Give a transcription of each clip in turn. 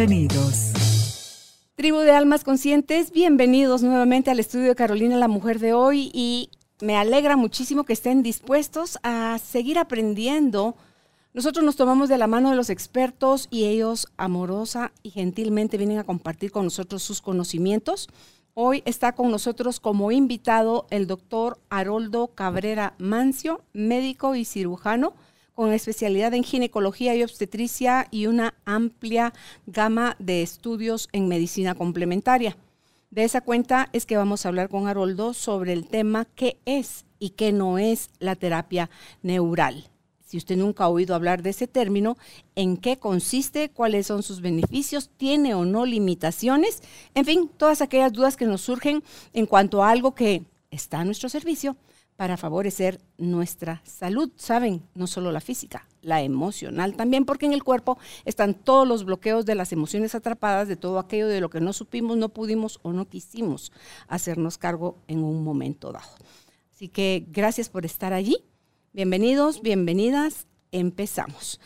Bienvenidos. Tribu de Almas Conscientes, bienvenidos nuevamente al estudio de Carolina, la mujer de hoy, y me alegra muchísimo que estén dispuestos a seguir aprendiendo nosotros nos tomamos de la mano de los expertos y ellos amorosa y gentilmente vienen a compartir con nosotros sus conocimientos. Hoy está con nosotros como invitado el doctor Haroldo Cabrera Mancio, médico y cirujano con especialidad en ginecología y obstetricia y una amplia gama de estudios en medicina complementaria. De esa cuenta es que vamos a hablar con Haroldo sobre el tema qué es y qué no es la terapia neural. Si usted nunca ha oído hablar de ese término, en qué consiste, cuáles son sus beneficios, tiene o no limitaciones, en fin, todas aquellas dudas que nos surgen en cuanto a algo que está a nuestro servicio para favorecer nuestra salud, saben, no solo la física, la emocional también, porque en el cuerpo están todos los bloqueos de las emociones atrapadas, de todo aquello de lo que no supimos, no pudimos o no quisimos hacernos cargo en un momento dado. Así que gracias por estar allí Bienvenidos, bienvenidas, empezamos.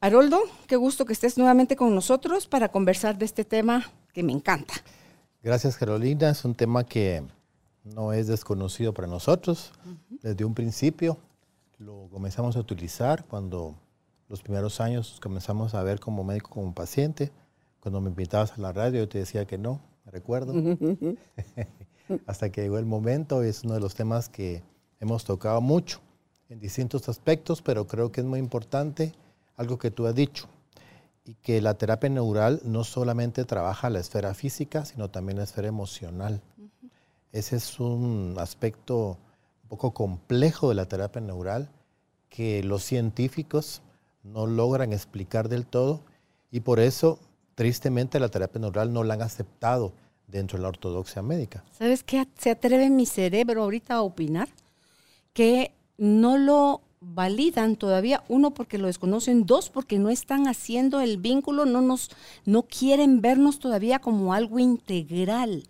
Haroldo, qué gusto que estés nuevamente con nosotros para conversar de este tema que me encanta. Gracias Carolina, es un tema que no es desconocido para nosotros. Desde un principio lo comenzamos a utilizar cuando los primeros años comenzamos a ver como médico, como paciente. Cuando me invitabas a la radio yo te decía que no, me recuerdo. Hasta que llegó el momento, es uno de los temas que hemos tocado mucho en distintos aspectos, pero creo que es muy importante algo que tú has dicho, y que la terapia neural no solamente trabaja la esfera física, sino también la esfera emocional. Ese es un aspecto un poco complejo de la terapia neural que los científicos no logran explicar del todo y por eso, tristemente, la terapia neural no la han aceptado dentro de la ortodoxia médica. ¿Sabes qué? Se atreve mi cerebro ahorita a opinar que no lo validan todavía, uno porque lo desconocen, dos porque no están haciendo el vínculo, no nos no quieren vernos todavía como algo integral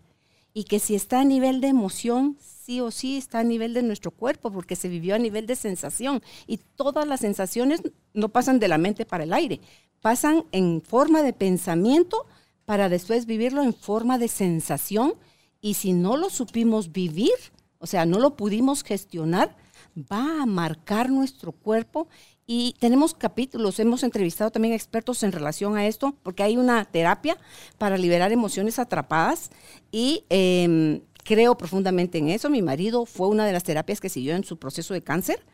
y que si está a nivel de emoción, sí o sí está a nivel de nuestro cuerpo porque se vivió a nivel de sensación. Y todas las sensaciones no pasan de la mente para el aire, pasan en forma de pensamiento para después vivirlo en forma de sensación. Y si no lo supimos vivir, o sea, no lo pudimos gestionar, va a marcar nuestro cuerpo y tenemos capítulos, hemos entrevistado también expertos en relación a esto, porque hay una terapia para liberar emociones atrapadas y em, creo profundamente en eso. Mi marido fue una de las terapias que siguió en su proceso de cáncer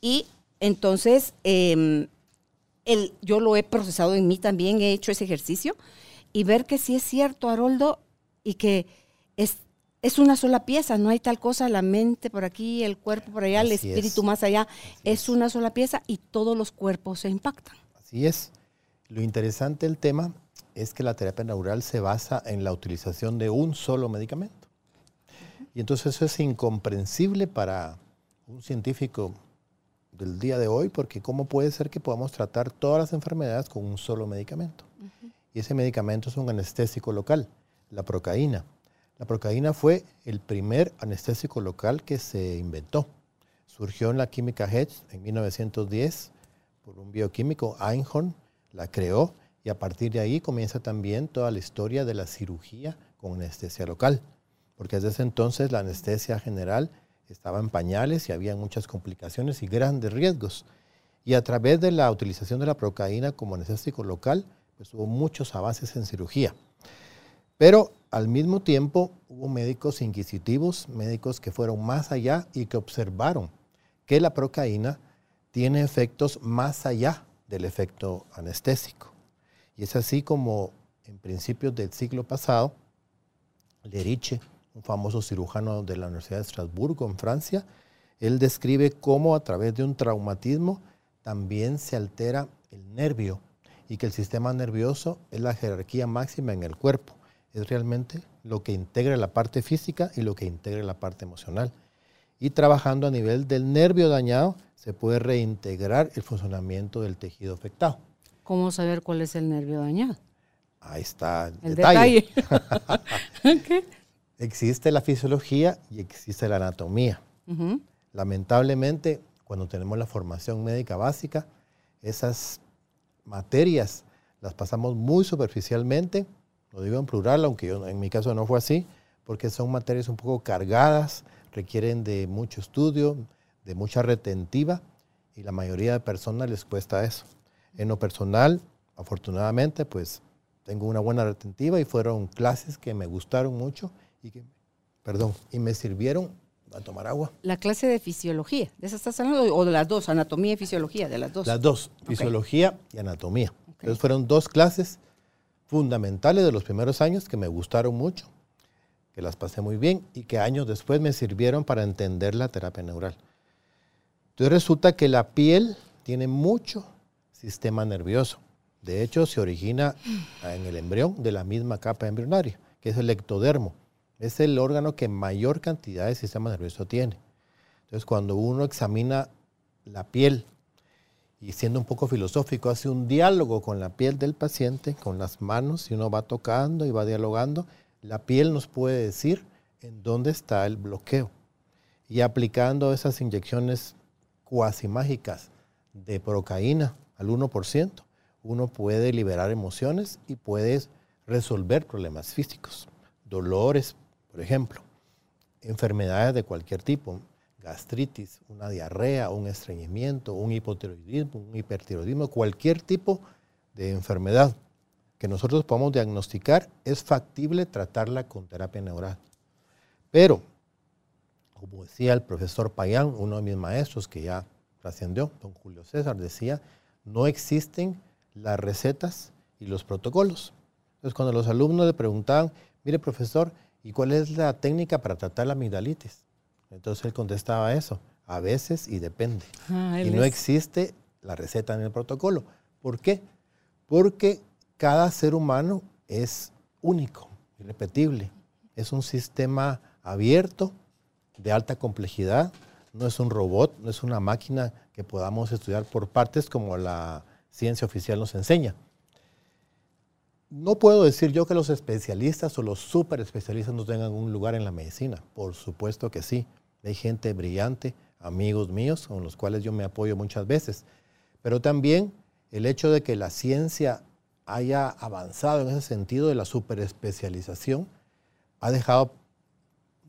y entonces em, yo lo he procesado en mí también, he hecho ese ejercicio y ver que sí es cierto, Haroldo, y que es, es una sola pieza, no hay tal cosa, la mente por aquí, el cuerpo por allá, el espíritu más allá, es, una sola pieza y todos los cuerpos se impactan. Así es. Lo interesante del tema es que la terapia neural se basa en la utilización de un solo medicamento. Y entonces eso es incomprensible para un científico del día de hoy, porque ¿cómo puede ser que podamos tratar todas las enfermedades con un solo medicamento? Y ese medicamento es un anestésico local, la procaína. La procaína fue el primer anestésico local que se inventó. Surgió en la química Hedge en 1910 por un bioquímico, Einhorn, la creó y a partir de ahí comienza también toda la historia de la cirugía con anestesia local, porque desde ese entonces la anestesia general estaba en pañales y había muchas complicaciones y grandes riesgos. Y a través de la utilización de la procaína como anestésico local, pues hubo muchos avances en cirugía. Pero al mismo tiempo hubo médicos inquisitivos, médicos que fueron más allá y que observaron que la procaína tiene efectos más allá del efecto anestésico. Y es así como en principios del siglo pasado, Leriche, un famoso cirujano de la Universidad de Estrasburgo en Francia, él describe cómo a través de un traumatismo también se altera el nervio y que el sistema nervioso es la jerarquía máxima en el cuerpo. Es realmente lo que integra la parte física y lo que integra la parte emocional. Y trabajando a nivel del nervio dañado, se puede reintegrar el funcionamiento del tejido afectado. ¿Cómo saber cuál es el nervio dañado? Ahí está el, El detalle. detalle. Existe la fisiología y existe la anatomía. Lamentablemente, cuando tenemos la formación médica básica, esas materias las pasamos muy superficialmente, lo digo en plural, aunque yo, en mi caso no fue así, porque son materias un poco cargadas, requieren de mucho estudio, de mucha retentiva, y la mayoría de personas les cuesta eso. En lo personal, afortunadamente, pues tengo una buena retentiva y fueron clases que me gustaron mucho y que, perdón, y me sirvieron a tomar agua. La clase de fisiología, ¿de esa estás hablando? ¿O de las dos? Anatomía y fisiología, de las dos. Las dos, fisiología y anatomía. Entonces fueron dos clases fundamentales de los primeros años que me gustaron mucho, que las pasé muy bien y que años después me sirvieron para entender la terapia neural. Entonces resulta que la piel tiene mucho sistema nervioso. De hecho, se origina en el embrión de la misma capa embrionaria, que es el ectodermo. Es el órgano que mayor cantidad de sistema nervioso tiene. Entonces, cuando uno examina la piel y siendo un poco filosófico, hace un diálogo con la piel del paciente, con las manos, y uno va tocando y va dialogando, la piel nos puede decir en dónde está el bloqueo. Y aplicando esas inyecciones cuasi mágicas de procaína al 1%, uno puede liberar emociones y puede resolver problemas físicos, dolores, por ejemplo, enfermedades de cualquier tipo, gastritis, una diarrea, un estreñimiento, un hipotiroidismo, un hipertiroidismo, cualquier tipo de enfermedad que nosotros podamos diagnosticar, es factible tratarla con terapia neural. Pero, como decía el profesor Payán, uno de mis maestros que ya trascendió, don Julio César, decía, no existen las recetas y los protocolos. Entonces, cuando los alumnos le preguntaban, mire profesor, ¿y cuál es la técnica para tratar la amigdalitis? Entonces él contestaba eso, a veces y depende. Ah, y no es- existe la receta en el protocolo. ¿Por qué? Porque cada ser humano es único, irrepetible. Es un sistema abierto, de alta complejidad. No es un robot, no es una máquina que podamos estudiar por partes como la ciencia oficial nos enseña. No puedo decir yo que los especialistas o los super especialistas no tengan un lugar en la medicina. Por supuesto que sí. Hay gente brillante, amigos míos, con los cuales yo me apoyo muchas veces. Pero también el hecho de que la ciencia haya avanzado en ese sentido de la superespecialización ha dejado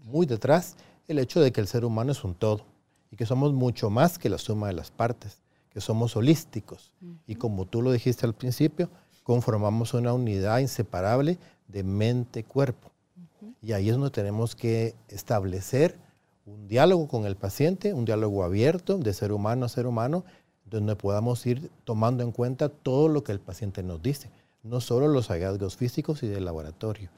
muy detrás el hecho de que el ser humano es un todo y que somos mucho más que la suma de las partes, que somos holísticos. Y como tú lo dijiste al principio, conformamos una unidad inseparable de mente-cuerpo. Y ahí es donde tenemos que establecer un diálogo con el paciente, un diálogo abierto de ser humano a ser humano, donde podamos ir tomando en cuenta todo lo que el paciente nos dice, no solo los hallazgos físicos y del laboratorio.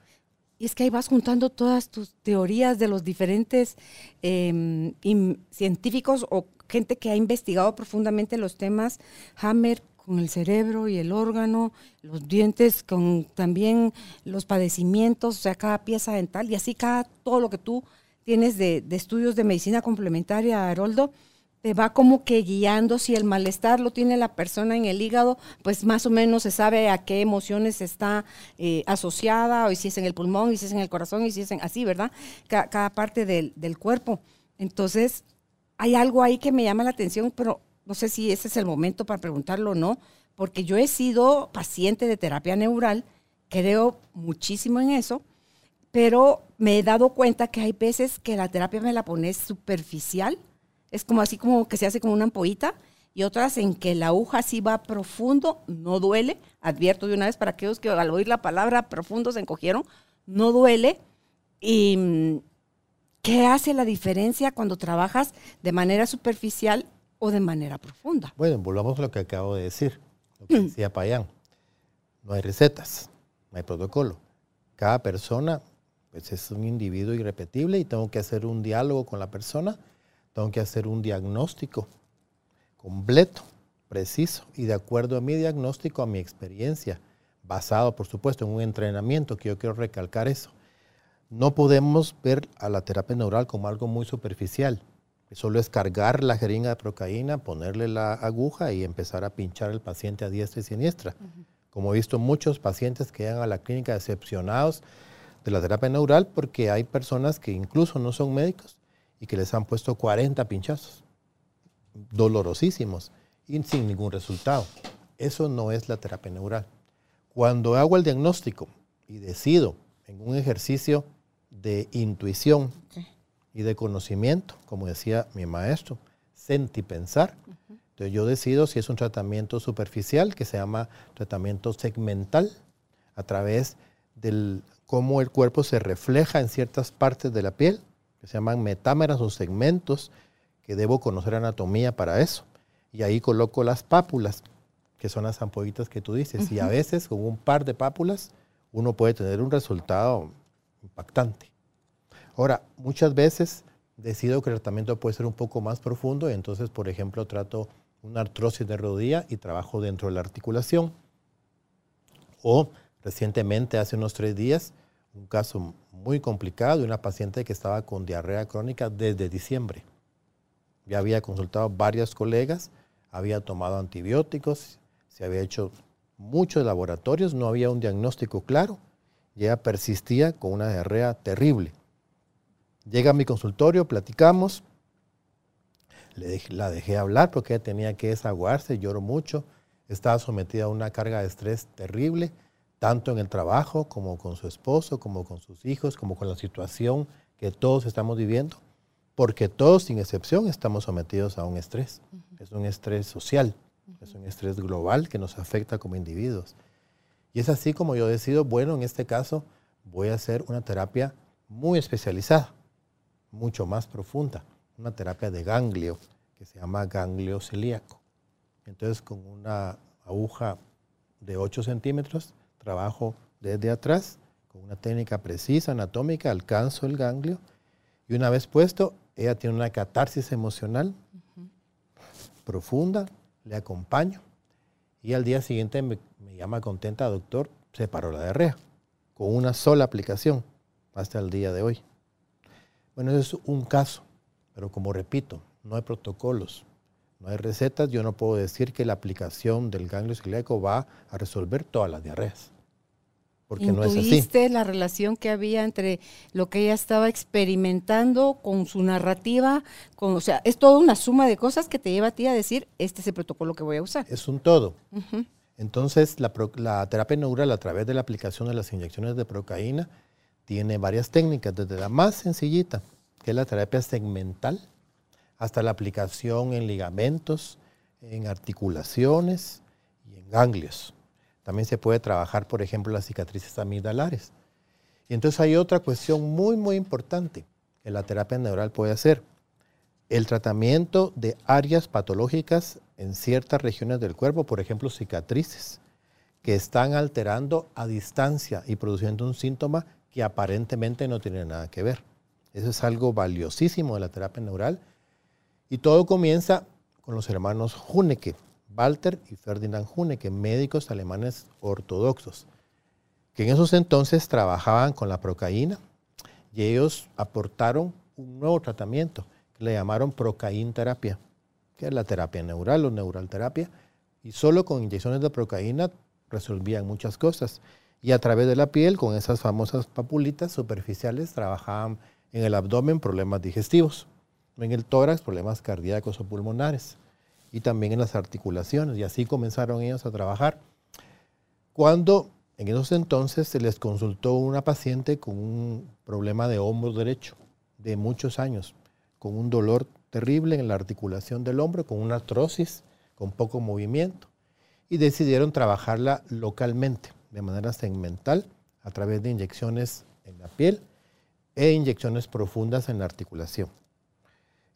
Y es que ahí vas juntando todas tus teorías de los diferentes im- científicos o gente que ha investigado profundamente los temas. Hammer con el cerebro y el órgano, los dientes con también los padecimientos, o sea, cada pieza dental y así cada, todo lo que tú tienes de, estudios de medicina complementaria, Haroldo, te va como que guiando si el malestar lo tiene la persona en el hígado, pues más o menos se sabe a qué emociones está eh, asociada, o si es en el pulmón, y si es en el corazón, y si es en así, ¿verdad? Ca- cada parte del cuerpo. Entonces, hay algo ahí que me llama la atención, pero no sé si ese es el momento para preguntarlo o no, porque yo he sido paciente de terapia neural, creo muchísimo en eso, pero me he dado cuenta que hay veces que la terapia me la pones superficial, es como así como que se hace como una ampollita, y otras en que la aguja sí va profundo, no duele, advierto de una vez para aquellos que al oír la palabra profundo se encogieron, no duele, y mm, ¿qué hace la diferencia cuando trabajas de manera superficial o de manera profunda? Bueno, volvamos a lo que acabo de decir, lo que decía Payán. No hay recetas, no hay protocolo. Cada persona pues, es un individuo irrepetible y tengo que hacer un diálogo con la persona, tengo que hacer un diagnóstico completo, preciso y de acuerdo a mi diagnóstico, a mi experiencia, basado por supuesto en un entrenamiento, que yo quiero recalcar eso. No podemos ver a la terapia neural como algo muy superficial. Solo es cargar la jeringa de procaína, ponerle la aguja y empezar a pinchar al paciente a diestra y siniestra. Como he visto muchos pacientes que llegan a la clínica decepcionados de la terapia neural porque hay personas que incluso no son médicos y que les han puesto 40 pinchazos, dolorosísimos y sin ningún resultado. Eso no es la terapia neural. Cuando hago el diagnóstico y decido en un ejercicio de intuición y de conocimiento, como decía mi maestro, sentipensar, entonces yo decido si es un tratamiento superficial que se llama tratamiento segmental a través del cómo el cuerpo se refleja en ciertas partes de la piel, que se llaman metámeras o segmentos, que debo conocer anatomía para eso. Y ahí coloco las pápulas, que son las ampollitas que tú dices. Y a veces con un par de pápulas uno puede tener un resultado impactante. Ahora, muchas veces decido que el tratamiento puede ser un poco más profundo y entonces, por ejemplo, trato una artrosis de rodilla y trabajo dentro de la articulación. O recientemente, hace unos tres días, un caso muy complicado de una paciente que estaba con diarrea crónica desde diciembre. Ya había consultado varios colegas, había tomado antibióticos, se había hecho muchos laboratorios, no había un diagnóstico claro y ella persistía con una diarrea terrible. Llega a mi consultorio, platicamos, la dejé hablar porque ella tenía que desaguarse, lloró mucho, estaba sometida a una carga de estrés terrible, tanto en el trabajo como con su esposo, como con sus hijos, como con la situación que todos estamos viviendo, porque todos sin excepción estamos sometidos a un estrés. Es un estrés social, es un estrés global que nos afecta como individuos. Y es así como yo decido, bueno, en este caso voy a hacer una terapia muy especializada, mucho más profunda una terapia de ganglio que se llama ganglio celíaco. Entonces, con una aguja de 8 centímetros, trabajo desde atrás, con una técnica precisa, anatómica, alcanzo el ganglio y una vez puesto, ella tiene una catarsis emocional profunda, le acompaño y al día siguiente me, llama contenta, doctor, se paró la diarrea con una sola aplicación hasta el día de hoy. Bueno, eso es un caso. Pero como repito, no hay protocolos, no hay recetas, yo no puedo decir que la aplicación del ganglio celíaco va a resolver todas las diarreas. Porque no es así. la relación que había entre lo que ella estaba experimentando con su narrativa? Con, o sea, es toda una suma de cosas que te lleva a ti a decir, este es el protocolo que voy a usar. Es un todo. Entonces, la, la, terapia neural a través de la aplicación de las inyecciones de procaína tiene varias técnicas, desde la más sencillita, que es la terapia segmental, hasta la aplicación en ligamentos, en articulaciones y en ganglios. También se puede trabajar, por ejemplo, las cicatrices amigdalares. Y entonces hay otra cuestión muy, muy importante que la terapia neural puede hacer. El tratamiento de áreas patológicas en ciertas regiones del cuerpo, por ejemplo, cicatrices, que están alterando a distancia y produciendo un síntoma que aparentemente no tiene nada que ver. Eso es algo valiosísimo de la terapia neural. Y todo comienza con los hermanos Huneke, Walter y Ferdinand Huneke, médicos alemanes ortodoxos, que en esos entonces trabajaban con la procaína y ellos aportaron un nuevo tratamiento que le llamaron procaín terapia, que es la terapia neural o neural terapia, y solo con inyecciones de procaína resolvían muchas cosas. Y a través de la piel, con esas famosas papulitas superficiales, trabajaban en el abdomen problemas digestivos, en el tórax problemas cardíacos o pulmonares y también en las articulaciones. Y así comenzaron ellos a trabajar. Cuando en esos entonces se les consultó una paciente con un problema de hombro derecho de muchos años, con un dolor terrible en la articulación del hombro, con una artrosis, con poco movimiento, y decidieron trabajarla localmente, de manera segmental, a través de inyecciones en la piel e inyecciones profundas en la articulación.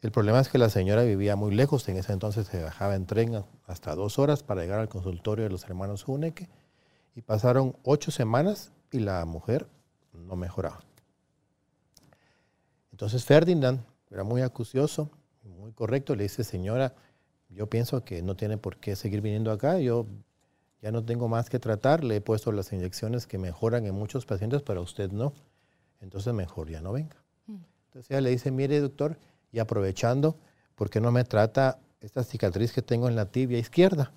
El problema es que la señora vivía muy lejos, en ese entonces se bajaba en tren hasta dos horas para llegar al consultorio de los hermanos Huneke y pasaron ocho semanas y la mujer no mejoraba. Entonces Ferdinand era muy acucioso, muy correcto, le dice, señora, yo pienso que no tiene por qué seguir viniendo acá. Yo ya no tengo más que tratar. Le he puesto las inyecciones que mejoran en muchos pacientes, pero usted no. Entonces mejor ya no venga. Mm. Entonces ella le dice, mire doctor, y aprovechando, ¿por qué no me trata esta cicatriz que tengo en la tibia izquierda?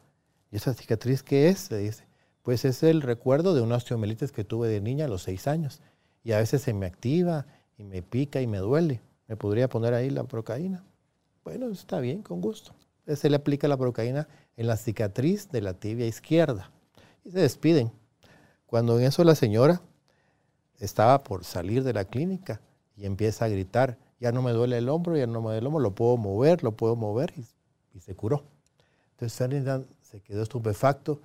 ¿Y esa cicatriz qué es? Le dice, pues es el recuerdo de una osteomelitis que tuve de niña a los seis años. Y a veces se me activa y me pica y me duele. ¿Me podría poner ahí la procaína? Bueno, está bien, con gusto. Se le aplica la procaína en la cicatriz de la tibia izquierda. Y se despiden. Cuando en eso la señora estaba por salir de la clínica y empieza a gritar, ya no me duele el hombro, ya no me duele el hombro, lo puedo mover, lo puedo mover, y, se curó. Entonces Ferdinand se quedó estupefacto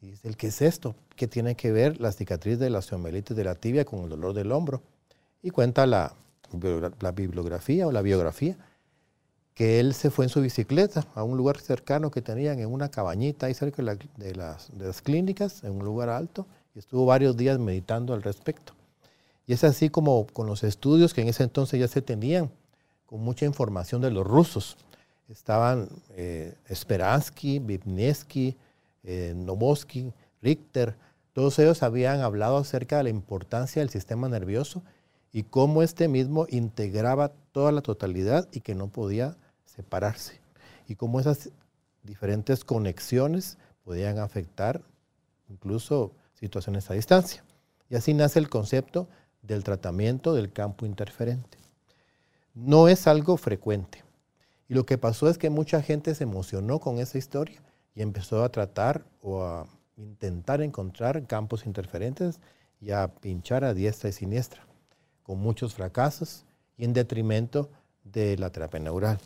y dice, ¿qué es esto? ¿Qué tiene que ver la cicatriz de la osteomelitis de la tibia con el dolor del hombro? Y cuenta la, la bibliografía o la biografía que él se fue en su bicicleta a un lugar cercano que tenían en una cabañita ahí cerca de, las, de las clínicas, en un lugar alto, y estuvo varios días meditando al respecto. Y es así como con los estudios que en ese entonces ya se tenían, con mucha información de los rusos. Estaban eh, Speransky, Vivnesky, eh, Novoski, Richter, todos ellos habían hablado acerca de la importancia del sistema nervioso y cómo este mismo integraba toda la totalidad y que no podía separarse. Y cómo esas diferentes conexiones podían afectar incluso situaciones a distancia. Y así nace el concepto del tratamiento del campo interferente. No es algo frecuente. Y lo que pasó es que mucha gente se emocionó con esa historia y empezó a tratar o a intentar encontrar campos interferentes y a pinchar a diestra y siniestra, con muchos fracasos y en detrimento de la terapia neural.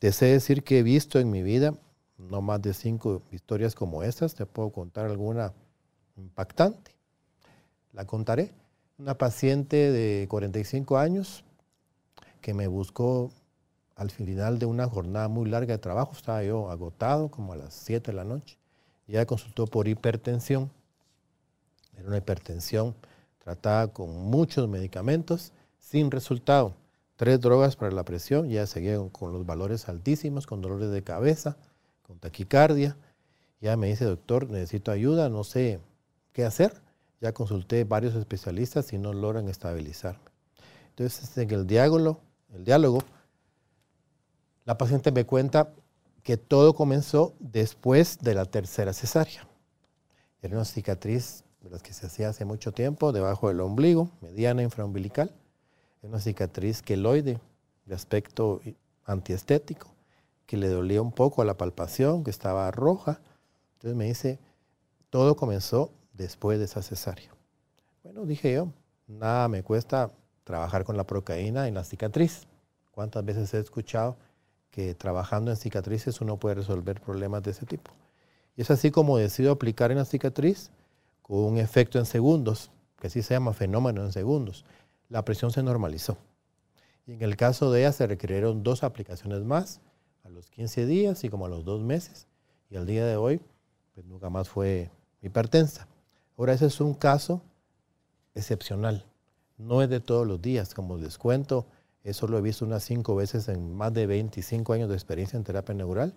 Deseo decir que he visto en mi vida no más de cinco historias como estas, te puedo contar alguna impactante. La contaré una paciente de 45 años que me buscó al final de una jornada muy larga de trabajo, estaba yo agotado como a las 7 de la noche, y ella consultó por hipertensión, era una hipertensión tratada con muchos medicamentos sin resultado, tres drogas para la presión, ya seguía con los valores altísimos, con dolores de cabeza, con taquicardia, ya me dice, doctor, necesito ayuda, no sé qué hacer, ya consulté varios especialistas y no logran estabilizarme. Entonces, en el diálogo, el diálogo, la paciente me cuenta que todo comenzó después de la tercera cesárea. Era una cicatriz de las que se hacía hace mucho tiempo, debajo del ombligo, mediana infraumbilical. Era una cicatriz queloide, de aspecto antiestético, que le dolía un poco a la palpación, que estaba roja. Entonces me dice, todo comenzó después de esa cesárea. Bueno, dije yo, nada me cuesta trabajar con la procaína en la cicatriz. ¿Cuántas veces he escuchado que trabajando en cicatrices uno puede resolver problemas de ese tipo? Y es así como decido aplicar en la cicatriz con un efecto en segundos, que así se llama fenómeno en segundos. La presión se normalizó. Y en el caso de ella se requirieron dos aplicaciones más, a los 15 días y como a los dos meses. Y al día de hoy, pues nunca más fue hipertensa. Ahora, ese es un caso excepcional. No es de todos los días. Como les cuento, eso lo he visto unas cinco veces en más de 25 años de experiencia en terapia neural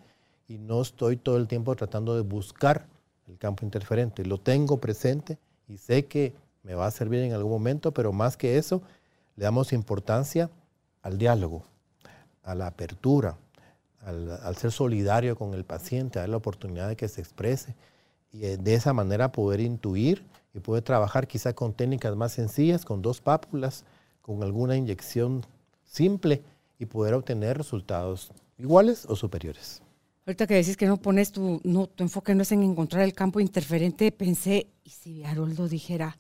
y no estoy todo el tiempo tratando de buscar el campo interferente. Lo tengo presente y sé que me va a servir en algún momento, pero más que eso, le damos importancia al diálogo, a la apertura, al, ser solidario con el paciente, a la oportunidad de que se exprese y eh, de esa manera poder intuir y poder trabajar quizá con técnicas más sencillas, con dos pápulas, con alguna inyección simple y poder obtener resultados iguales o superiores. Ahorita que decís que no pones tu, no, tu enfoque no es en encontrar el campo interferente, pensé, ¿y si Haroldo dijera,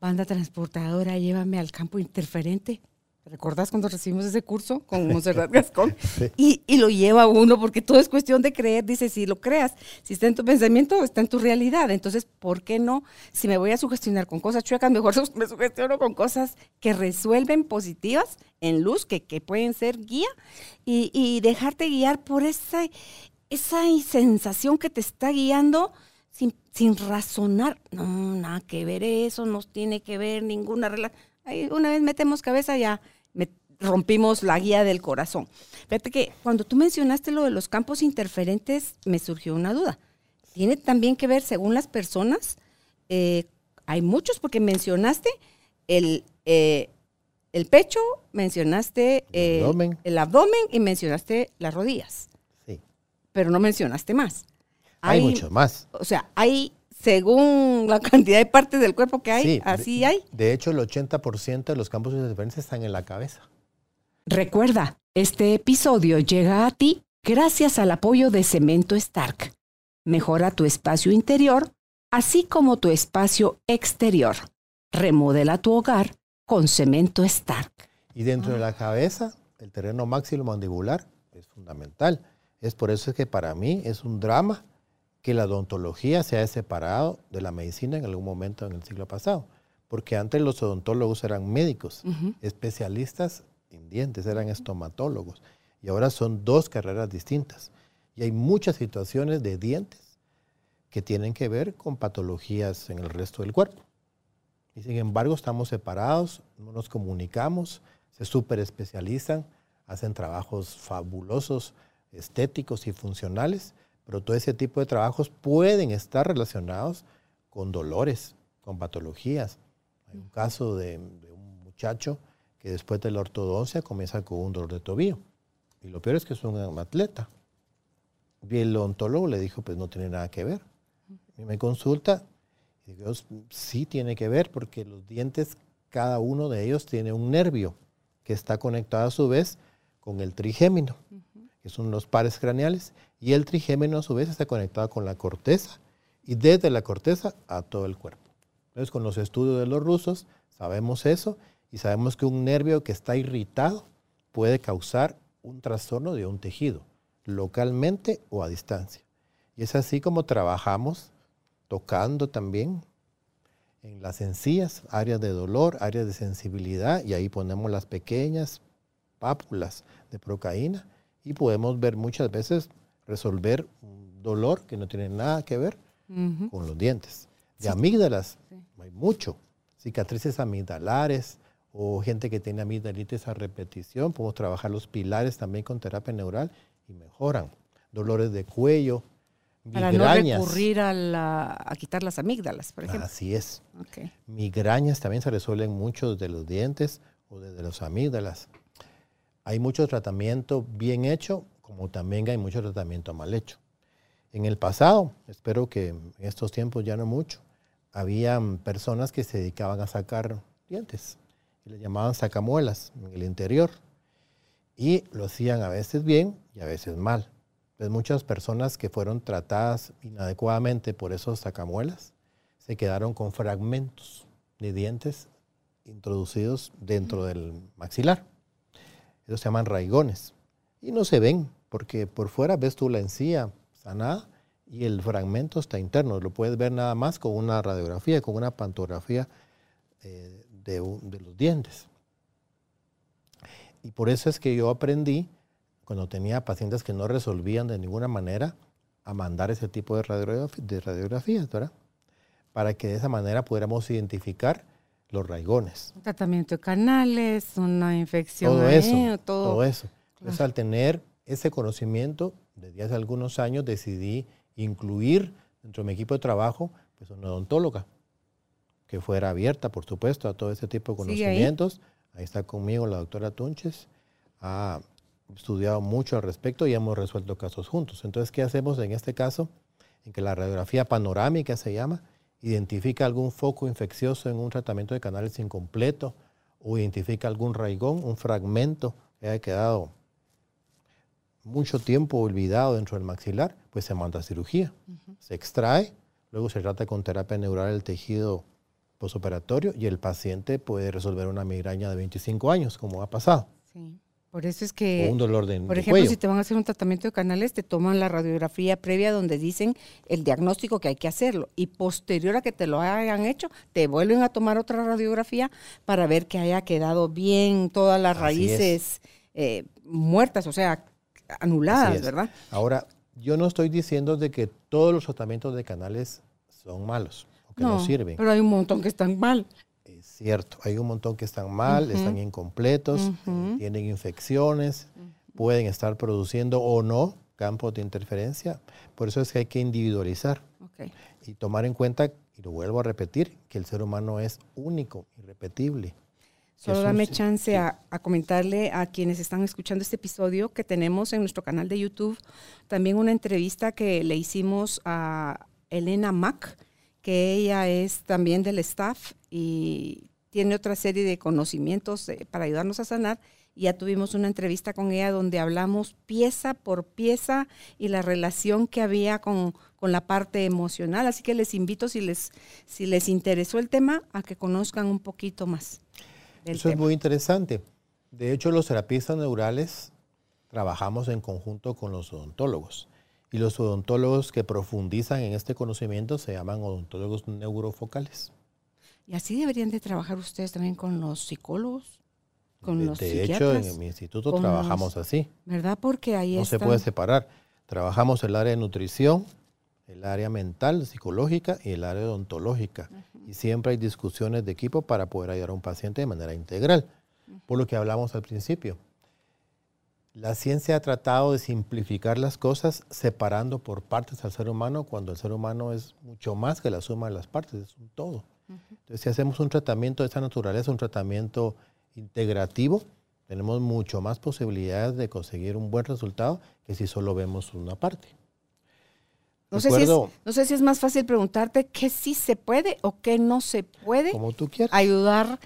banda transportadora, llévame al campo interferente? ¿Recordás cuando recibimos ese curso con Monserrat Gascón? y, y, lo lleva uno, porque todo es cuestión de creer. Dice, si lo creas, si está en tu pensamiento, está en tu realidad. Entonces, ¿por qué no? Si me voy a sugestionar con cosas chuecas, mejor me sugestiono con cosas que resuelven positivas en luz, que, que pueden ser guía, y, y, dejarte guiar por esa, esa sensación que te está guiando sin, sin razonar. No, nada que ver eso, no tiene que ver ninguna relación una vez metemos cabeza ya rompimos la guía del corazón. Fíjate que cuando tú mencionaste lo de los campos interferentes, me surgió una duda. ¿Tiene también que ver, según las personas? Eh, hay muchos, porque mencionaste el, eh, el pecho, mencionaste El eh, abdomen. el abdomen y mencionaste las rodillas, Sí. pero no mencionaste más. Hay, muchos más. O sea, hay, según la cantidad de partes del cuerpo que hay, Sí, así de, hay. De hecho, el 80% de los campos interferentes están en la cabeza. Recuerda, este episodio llega a ti gracias al apoyo de Cemento Stark. Mejora tu espacio interior, así como tu espacio exterior. Remodela tu hogar con Cemento Stark. Y dentro de la cabeza, el terreno maxilomandibular es fundamental. Es por eso que para mí es un drama que la odontología se haya separado de la medicina en algún momento en el siglo pasado. Porque antes los odontólogos eran médicos, especialistas en dientes, eran estomatólogos. Y ahora son dos carreras distintas. Y hay muchas situaciones de dientes que tienen que ver con patologías en el resto del cuerpo. Y sin embargo estamos separados, no nos comunicamos, se super especializan, hacen trabajos fabulosos, estéticos y funcionales, pero todo ese tipo de trabajos pueden estar relacionados con dolores, con patologías. Hay un caso de, de un muchacho que después de la ortodoncia comienza con un dolor de tobillo. Y lo peor es que es un atleta. Y el odontólogo le dijo, pues no tiene nada que ver. Y me consulta, y digo, sí tiene que ver porque los dientes, cada uno de ellos tiene un nervio que está conectado a su vez con el trigémino, que son los pares craneales, y el trigémino a su vez está conectado con la corteza y desde la corteza a todo el cuerpo. Entonces, con los estudios de los rusos sabemos eso y sabemos que un nervio que está irritado puede causar un trastorno de un tejido, localmente o a distancia. Y es así como trabajamos tocando también en las encías, áreas de dolor, áreas de sensibilidad, y ahí ponemos las pequeñas pápulas de procaína y podemos ver muchas veces resolver un dolor que no tiene nada que ver Ujú. con los dientes. De amígdalas, hay mucho. Cicatrices amigdalares o gente que tiene amigdalitis a repetición, podemos trabajar los pilares también con terapia neural y mejoran. Dolores de cuello, Para no migrañas. recurrir a, la- a quitar las amígdalas, por ejemplo. Así es. Ok. Migrañas también se resuelven mucho desde los dientes o desde los amígdalas. Hay mucho tratamiento bien hecho, como también hay mucho tratamiento mal hecho. En el pasado, espero que en estos tiempos ya no mucho, habían personas que se dedicaban a sacar dientes y le llamaban sacamuelas en el interior. Y lo hacían a veces bien y a veces mal. Pues muchas personas que fueron tratadas inadecuadamente por esos sacamuelas se quedaron con fragmentos de dientes introducidos dentro del maxilar. Esos se llaman raigones. Y no se ven, porque por fuera ves tú la encía sanada y el fragmento está interno. Lo puedes ver nada más con una radiografía, con una pantografía eh, de, de los dientes. Y por eso es que yo aprendí, cuando tenía pacientes que no resolvían de ninguna manera, a mandar ese tipo de radiografías, ¿verdad? Para que de esa manera pudiéramos identificar los raigones. Un tratamiento de canales, una infección. Todo ahí, eso, todo. todo eso. Entonces, al tener ese conocimiento, desde hace algunos años decidí incluir dentro de mi equipo de trabajo pues, una odontóloga que fuera abierta, por supuesto, a todo ese tipo de ¿Sigue ahí? conocimientos. Ahí está conmigo la doctora Tunches. Ha estudiado mucho al respecto y hemos resuelto casos juntos. Entonces, ¿qué hacemos en este caso? En que la radiografía panorámica se llama, identifica algún foco infeccioso en un tratamiento de canales incompleto o identifica algún raigón, un fragmento que haya quedado mucho tiempo olvidado dentro del maxilar, pues se manda a cirugía. Se extrae, luego se trata con terapia neural el tejido posoperatorio y el paciente puede resolver una migraña de 25 años, como ha pasado, Sí. Por eso es o que, un dolor de, por ejemplo, cuello. si te van a hacer un tratamiento de canales, te toman la radiografía previa donde dicen el diagnóstico que hay que hacerlo. Y posterior a que te lo hayan hecho, te vuelven a tomar otra radiografía para ver que haya quedado bien todas las Así raíces eh, muertas, o sea, anuladas. ¿verdad? Ahora, yo no estoy diciendo de que todos los tratamientos de canales son malos o que no, sirven. Pero hay un montón que están mal. Cierto, hay un montón que están mal, están incompletos, tienen infecciones, pueden estar produciendo o no campos de interferencia. Por eso es que hay que individualizar y tomar en cuenta, y lo vuelvo a repetir, que el ser humano es único, irrepetible. Solo dame chance a, comentarle a quienes están escuchando este episodio que tenemos en nuestro canal de YouTube también una entrevista que le hicimos a Elena Mack, que ella es también del staff y tiene otra serie de conocimientos para ayudarnos a sanar. Y ya tuvimos una entrevista con ella donde hablamos pieza por pieza y la relación que había con, la parte emocional. Así que les invito, si les, si les interesó el tema, a que conozcan un poquito más. Eso es muy interesante. De hecho, los terapistas neurales trabajamos en conjunto con los odontólogos. Y los odontólogos que profundizan en este conocimiento se llaman odontólogos neurofocales. ¿Y así deberían de trabajar ustedes también con los psicólogos? Con de, los de hecho, en mi instituto trabajamos así. ¿Verdad? Porque ahí No se puede separar. Trabajamos el área de nutrición, el área mental, psicológica y el área odontológica. Y siempre hay discusiones de equipo para poder ayudar a un paciente de manera integral. Por lo que hablamos al principio. La ciencia ha tratado de simplificar las cosas separando por partes al ser humano cuando el ser humano es mucho más que la suma de las partes, es un todo. Entonces, si hacemos un tratamiento de esta naturaleza, un tratamiento integrativo, tenemos mucho más posibilidades de conseguir un buen resultado que si solo vemos una parte. No sé, si es, no sé si es más fácil preguntarte qué sí se puede o qué no se puede Como tú quieras. ayudar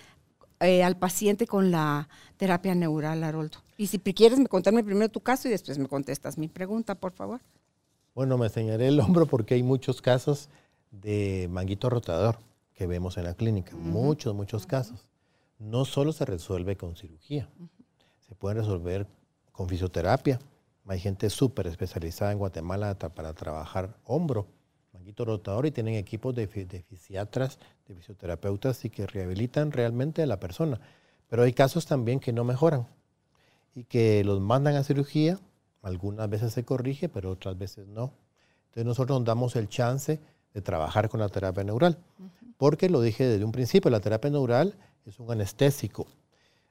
eh, al paciente con la terapia neural, Haroldo. Y si quieres contarme primero tu caso y después me contestas mi pregunta, por favor. Bueno, me señalé el hombro porque hay muchos casos de manguito rotador que vemos en la clínica. Muchos, muchos casos. No solo se resuelve con cirugía, se puede resolver con fisioterapia. Hay gente súper especializada en Guatemala para trabajar hombro, manguito rotador y tienen equipos de, de fisiatras, de fisioterapeutas y que rehabilitan realmente a la persona. Pero hay casos también que no mejoran y que los mandan a cirugía. Algunas veces se corrige, pero otras veces no. Entonces nosotros nos damos el chance de trabajar con la terapia neural. Porque lo dije desde un principio, la terapia neural es un anestésico.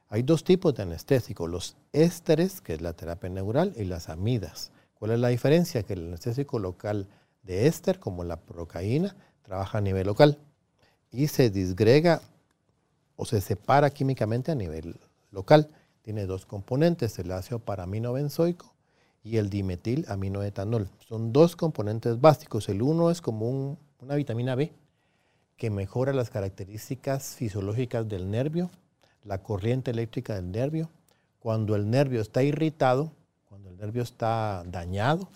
Hay dos tipos de anestésico, los ésteres, que es la terapia neural, y las amidas. ¿Cuál es la diferencia? Que el anestésico local de éster, como la procaína, trabaja a nivel local y se disgrega o se separa químicamente a nivel local tiene dos componentes, el ácido paraminobenzoico y el dimetil aminoetanol. Son dos componentes básicos. El uno es como una vitamina B que mejora las características fisiológicas del nervio, la corriente eléctrica del nervio. Cuando el nervio está irritado, cuando el nervio está dañado,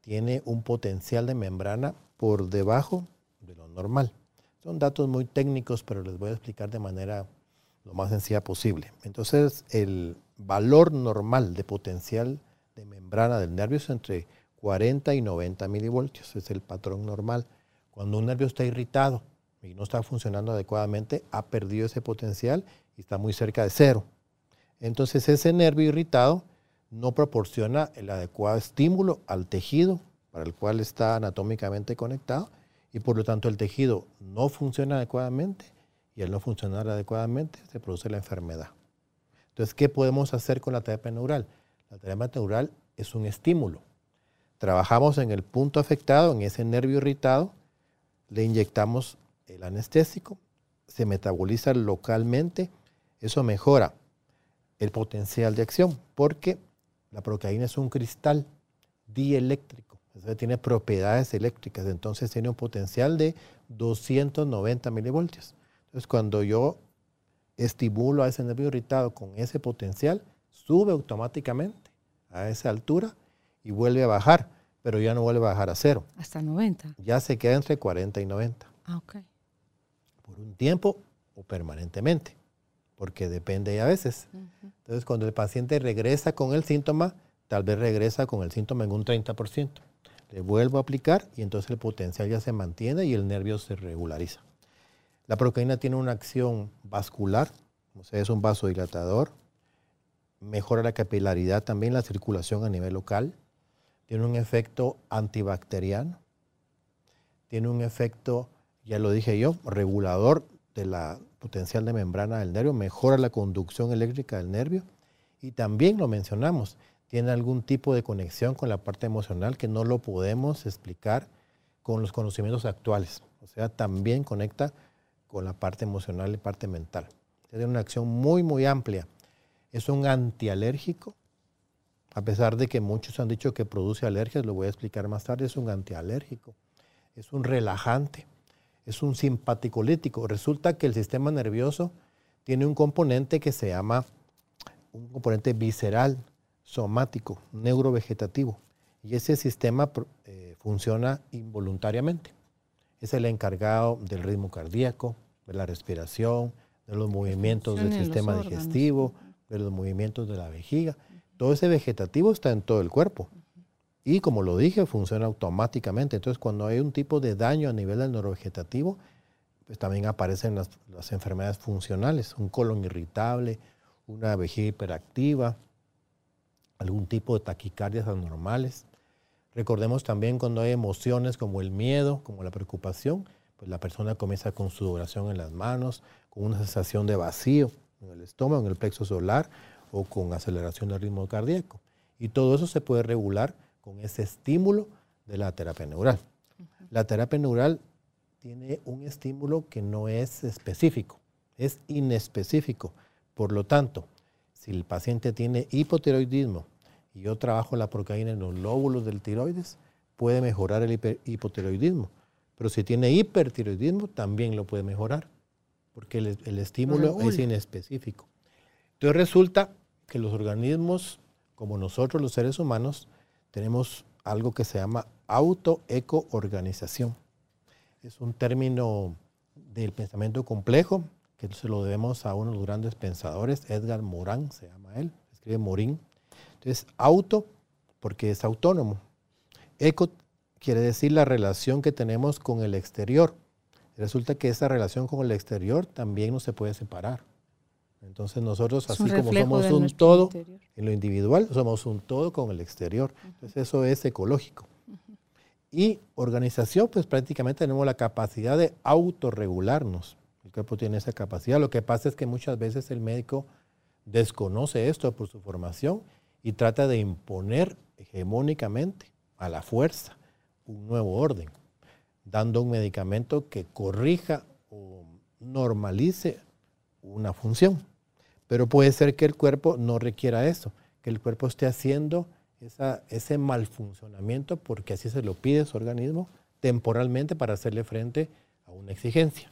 tiene un potencial de membrana por debajo de lo normal. Son datos muy técnicos, pero les voy a explicar de manera lo más sencilla posible. Entonces, el valor normal de potencial de membrana del nervio es entre 40 y 90 milivoltios, es el patrón normal. Cuando un nervio está irritado y no está funcionando adecuadamente, ha perdido ese potencial y está muy cerca de cero. Entonces, ese nervio irritado no proporciona el adecuado estímulo al tejido para el cual está anatómicamente conectado y por lo tanto el tejido no funciona adecuadamente y al no funcionar adecuadamente se produce la enfermedad. Entonces, ¿qué podemos hacer con la terapia neural? La terapia neural es un estímulo. Trabajamos en el punto afectado, en ese nervio irritado, le inyectamos el anestésico, se metaboliza localmente, eso mejora el potencial de acción, porque la procaína es un cristal dieléctrico, tiene propiedades eléctricas, entonces tiene un potencial de 290 milivoltios. Entonces, cuando yo estimulo a ese nervio irritado con ese potencial, sube automáticamente a esa altura y vuelve a bajar, pero ya no vuelve a bajar a cero. Hasta 90. Ya se queda entre 40 y 90. Ah, ok. Por un tiempo o permanentemente, porque depende a veces. Entonces, cuando el paciente regresa con el síntoma, tal vez regresa con el síntoma en un 30%. Le vuelvo a aplicar y entonces el potencial ya se mantiene y el nervio se regulariza. La proteína tiene una acción vascular, o sea, es un vasodilatador, mejora la capilaridad también, la circulación a nivel local, tiene un efecto antibacteriano, tiene un efecto, ya lo dije yo, regulador de la potencial de membrana del nervio, mejora la conducción eléctrica del nervio y también lo mencionamos, tiene algún tipo de conexión con la parte emocional que no lo podemos explicar con los conocimientos actuales. O sea, también conecta con la parte emocional y parte mental. Tiene una acción muy, muy amplia. Es un antialérgico, a pesar de que muchos han dicho que produce alergias, lo voy a explicar más tarde, es un antialérgico, es un relajante, es un simpaticolítico. Resulta que el sistema nervioso tiene un componente que se llama un componente visceral, somático, neurovegetativo. Y ese sistema eh, funciona involuntariamente. Es el encargado del ritmo cardíaco, de la respiración, de los movimientos del sistema digestivo, de los movimientos de la vejiga. Todo ese vegetativo está en todo el cuerpo. Y como lo dije, funciona automáticamente. Entonces, cuando hay un tipo de daño a nivel del neurovegetativo, pues también aparecen las, las enfermedades funcionales, un colon irritable, una vejiga hiperactiva, algún tipo de taquicardias anormales. Recordemos también cuando hay emociones como el miedo, como la preocupación, pues la persona comienza con sudoración en las manos, con una sensación de vacío en el estómago, en el plexo solar o con aceleración del ritmo cardíaco. Y todo eso se puede regular con ese estímulo de la terapia neural. La terapia neural tiene un estímulo que no es específico, es inespecífico. Por lo tanto, si el paciente tiene hipotiroidismo y yo trabajo la procaína en los lóbulos del tiroides, puede mejorar el hipotiroidismo. Pero si tiene hipertiroidismo, también lo puede mejorar, porque el, estímulo es inespecífico. Entonces resulta que los organismos, como nosotros los seres humanos, tenemos algo que se llama autoeco-organización. Es un término del pensamiento complejo que se lo debemos a uno de los grandes pensadores, Edgar Morin, se llama él, escribe Morin. Entonces, auto, porque es autónomo. Eco quiere decir la relación que tenemos con el exterior. Resulta que esa relación con el exterior también no se puede separar. Entonces nosotros, así como somos un todo en lo individual, somos un todo con el exterior. Entonces eso es ecológico. Y organización, pues prácticamente tenemos la capacidad de autorregularnos. El cuerpo tiene esa capacidad. Lo que pasa es que muchas veces el médico desconoce esto por su formación y trata de imponer hegemónicamente a la fuerza un nuevo orden, dando un medicamento que corrija o normalice una función. Pero puede ser que el cuerpo no requiera eso, que el cuerpo esté haciendo ese mal funcionamiento porque así se lo pide su organismo temporalmente para hacerle frente a una exigencia.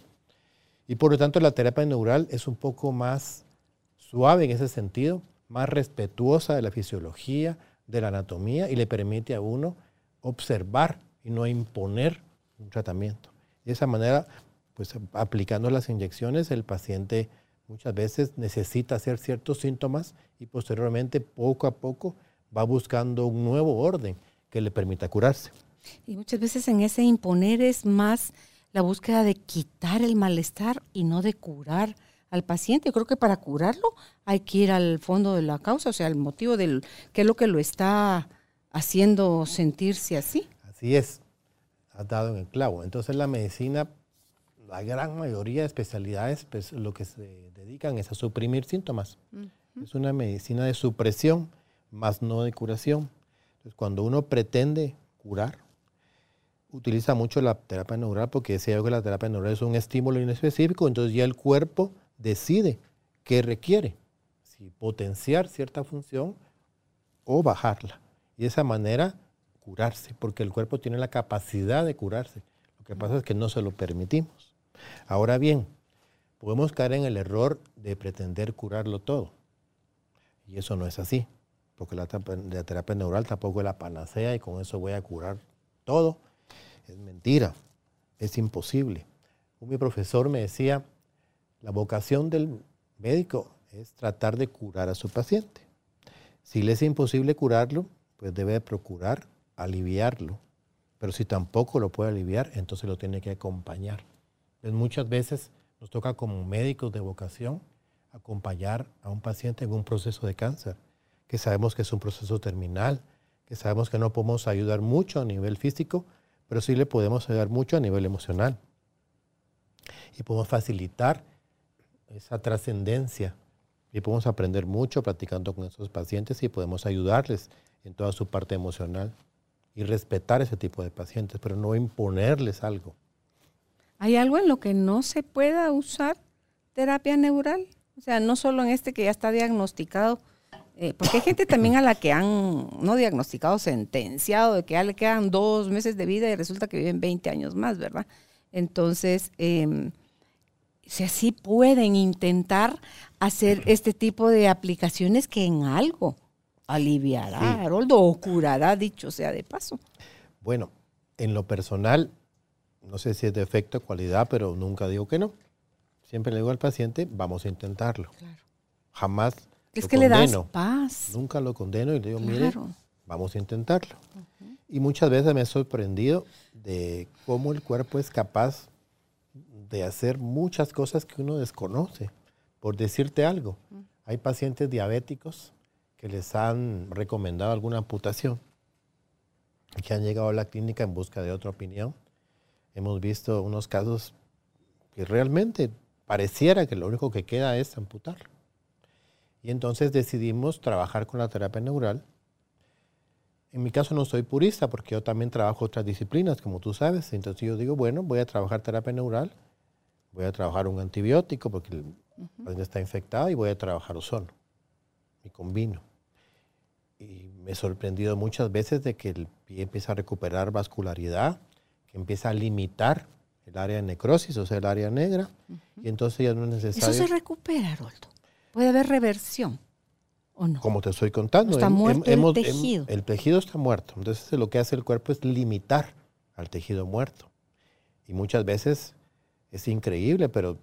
Y por lo tanto la terapia neural es un poco más suave en ese sentido, más respetuosa de la fisiología, de la anatomía y le permite a uno observar y no imponer un tratamiento. De esa manera, pues aplicando las inyecciones, el paciente muchas veces necesita hacer ciertos síntomas y posteriormente, poco a poco, va buscando un nuevo orden que le permita curarse. Y muchas veces en ese imponer es más la búsqueda de quitar el malestar y no de curar al paciente. Yo creo que para curarlo hay que ir al fondo de la causa, o sea, el motivo del qué es lo que lo está haciendo sentirse así. Así es, ha dado en el clavo. Entonces la medicina, la gran mayoría de especialidades, pues lo que se dedican es a suprimir síntomas. Es una medicina de supresión, más no de curación. Entonces cuando uno pretende curar, utiliza mucho la terapia neural porque decía yo que la terapia neural es un estímulo inespecífico, entonces ya el cuerpo decide qué requiere, si potenciar cierta función o bajarla. Y de esa manera curarse, porque el cuerpo tiene la capacidad de curarse. Lo que pasa es que no se lo permitimos. Ahora bien, podemos caer en el error de pretender curarlo todo. Y eso no es así, porque la, terapia neural tampoco es la panacea y con eso voy a curar todo es mentira, es imposible. Mi profesor me decía, la vocación del médico es tratar de curar a su paciente. Si le es imposible curarlo, pues debe procurar aliviarlo. Pero si tampoco lo puede aliviar, entonces lo tiene que acompañar. Pues muchas veces nos toca como médicos de vocación acompañar a un paciente en un proceso de cáncer, que sabemos que es un proceso terminal, que sabemos que no podemos ayudar mucho a nivel físico, pero sí le podemos ayudar mucho a nivel emocional. y podemos facilitar esa trascendencia y podemos aprender mucho practicando con esos pacientes y podemos ayudarles en toda su parte emocional y respetar ese tipo de pacientes, pero no imponerles algo. ¿Hay algo en lo que no se pueda usar terapia neural? O sea, no solo en este que ya está diagnosticado, eh, porque hay gente también a la que han no diagnosticado, sentenciado, de que ya le quedan dos meses de vida y resulta que viven 20 años más, ¿verdad? Entonces, eh, o sí pueden intentar hacer este tipo de aplicaciones que en algo aliviará, Haroldo, o curará, dicho sea de paso. Bueno, en lo personal, no sé si es defecto o cualidad, pero nunca digo que no. Siempre le digo al paciente, vamos a intentarlo. Claro. Jamás es que le das paz. Nunca lo condeno y le digo, mire, vamos a intentarlo. Y muchas veces me he sorprendido de cómo el cuerpo es capaz de hacer muchas cosas que uno desconoce. Por decirte algo, hay pacientes diabéticos que les han recomendado alguna amputación y que han llegado a la clínica en busca de otra opinión. Hemos visto unos casos que realmente pareciera que lo único que queda es amputar. Y entonces decidimos trabajar con la terapia neural. En mi caso no soy purista porque yo también trabajo otras disciplinas, como tú sabes. Entonces yo digo, bueno, voy a trabajar terapia neural, voy a trabajar un antibiótico porque el paciente está infectado y voy a trabajar ozono. Y combino. Y me he sorprendido muchas veces de que el pie empieza a recuperar vascularidad, que empieza a limitar el área de necrosis, o sea, el área negra, y entonces ya no es necesario... Eso se recupera, Roldo. Puede haber reversión. ¿O no? Como te estoy contando. Está muerto el tejido. el tejido está muerto. Entonces lo que hace el cuerpo es limitar al tejido muerto. Y muchas veces es increíble, pero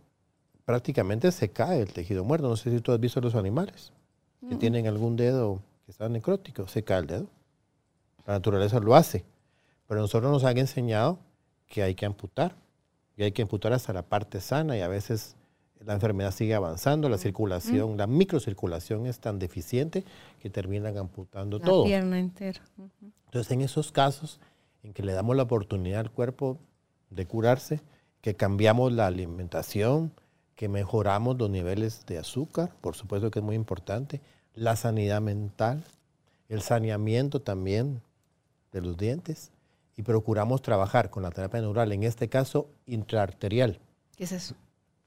prácticamente se cae el tejido muerto. No sé si tú has visto los animales que tienen algún dedo que está necrótico, se cae el dedo. La naturaleza lo hace. Pero nosotros nos han enseñado que hay que amputar. Y hay que amputar hasta la parte sana y a veces la enfermedad sigue avanzando, la circulación, la microcirculación es tan deficiente que terminan amputando todo. La pierna entera. Entonces, en esos casos en que le damos la oportunidad al cuerpo de curarse, que cambiamos la alimentación, que mejoramos los niveles de azúcar, por supuesto que es muy importante, la sanidad mental, el saneamiento también de los dientes, y procuramos trabajar con la terapia neural, en este caso intraarterial. ¿Qué es eso?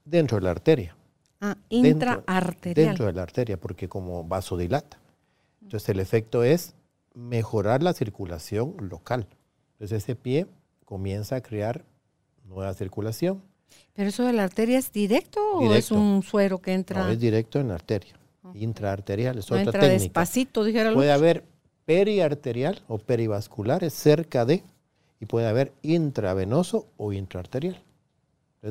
Dentro de la arteria. Ah, intraarterial. Dentro, de la arteria, porque como vasodilata. Entonces el efecto es mejorar la circulación local. Entonces ese pie comienza a crear nueva circulación. ¿Pero eso de la arteria es directo, o es un suero que entra? No, es directo en la arteria. Intraarterial, es no otra entra técnica. despacito, dijera Puede haber periarterial o perivasculares cerca de, y puede haber intravenoso o intraarterial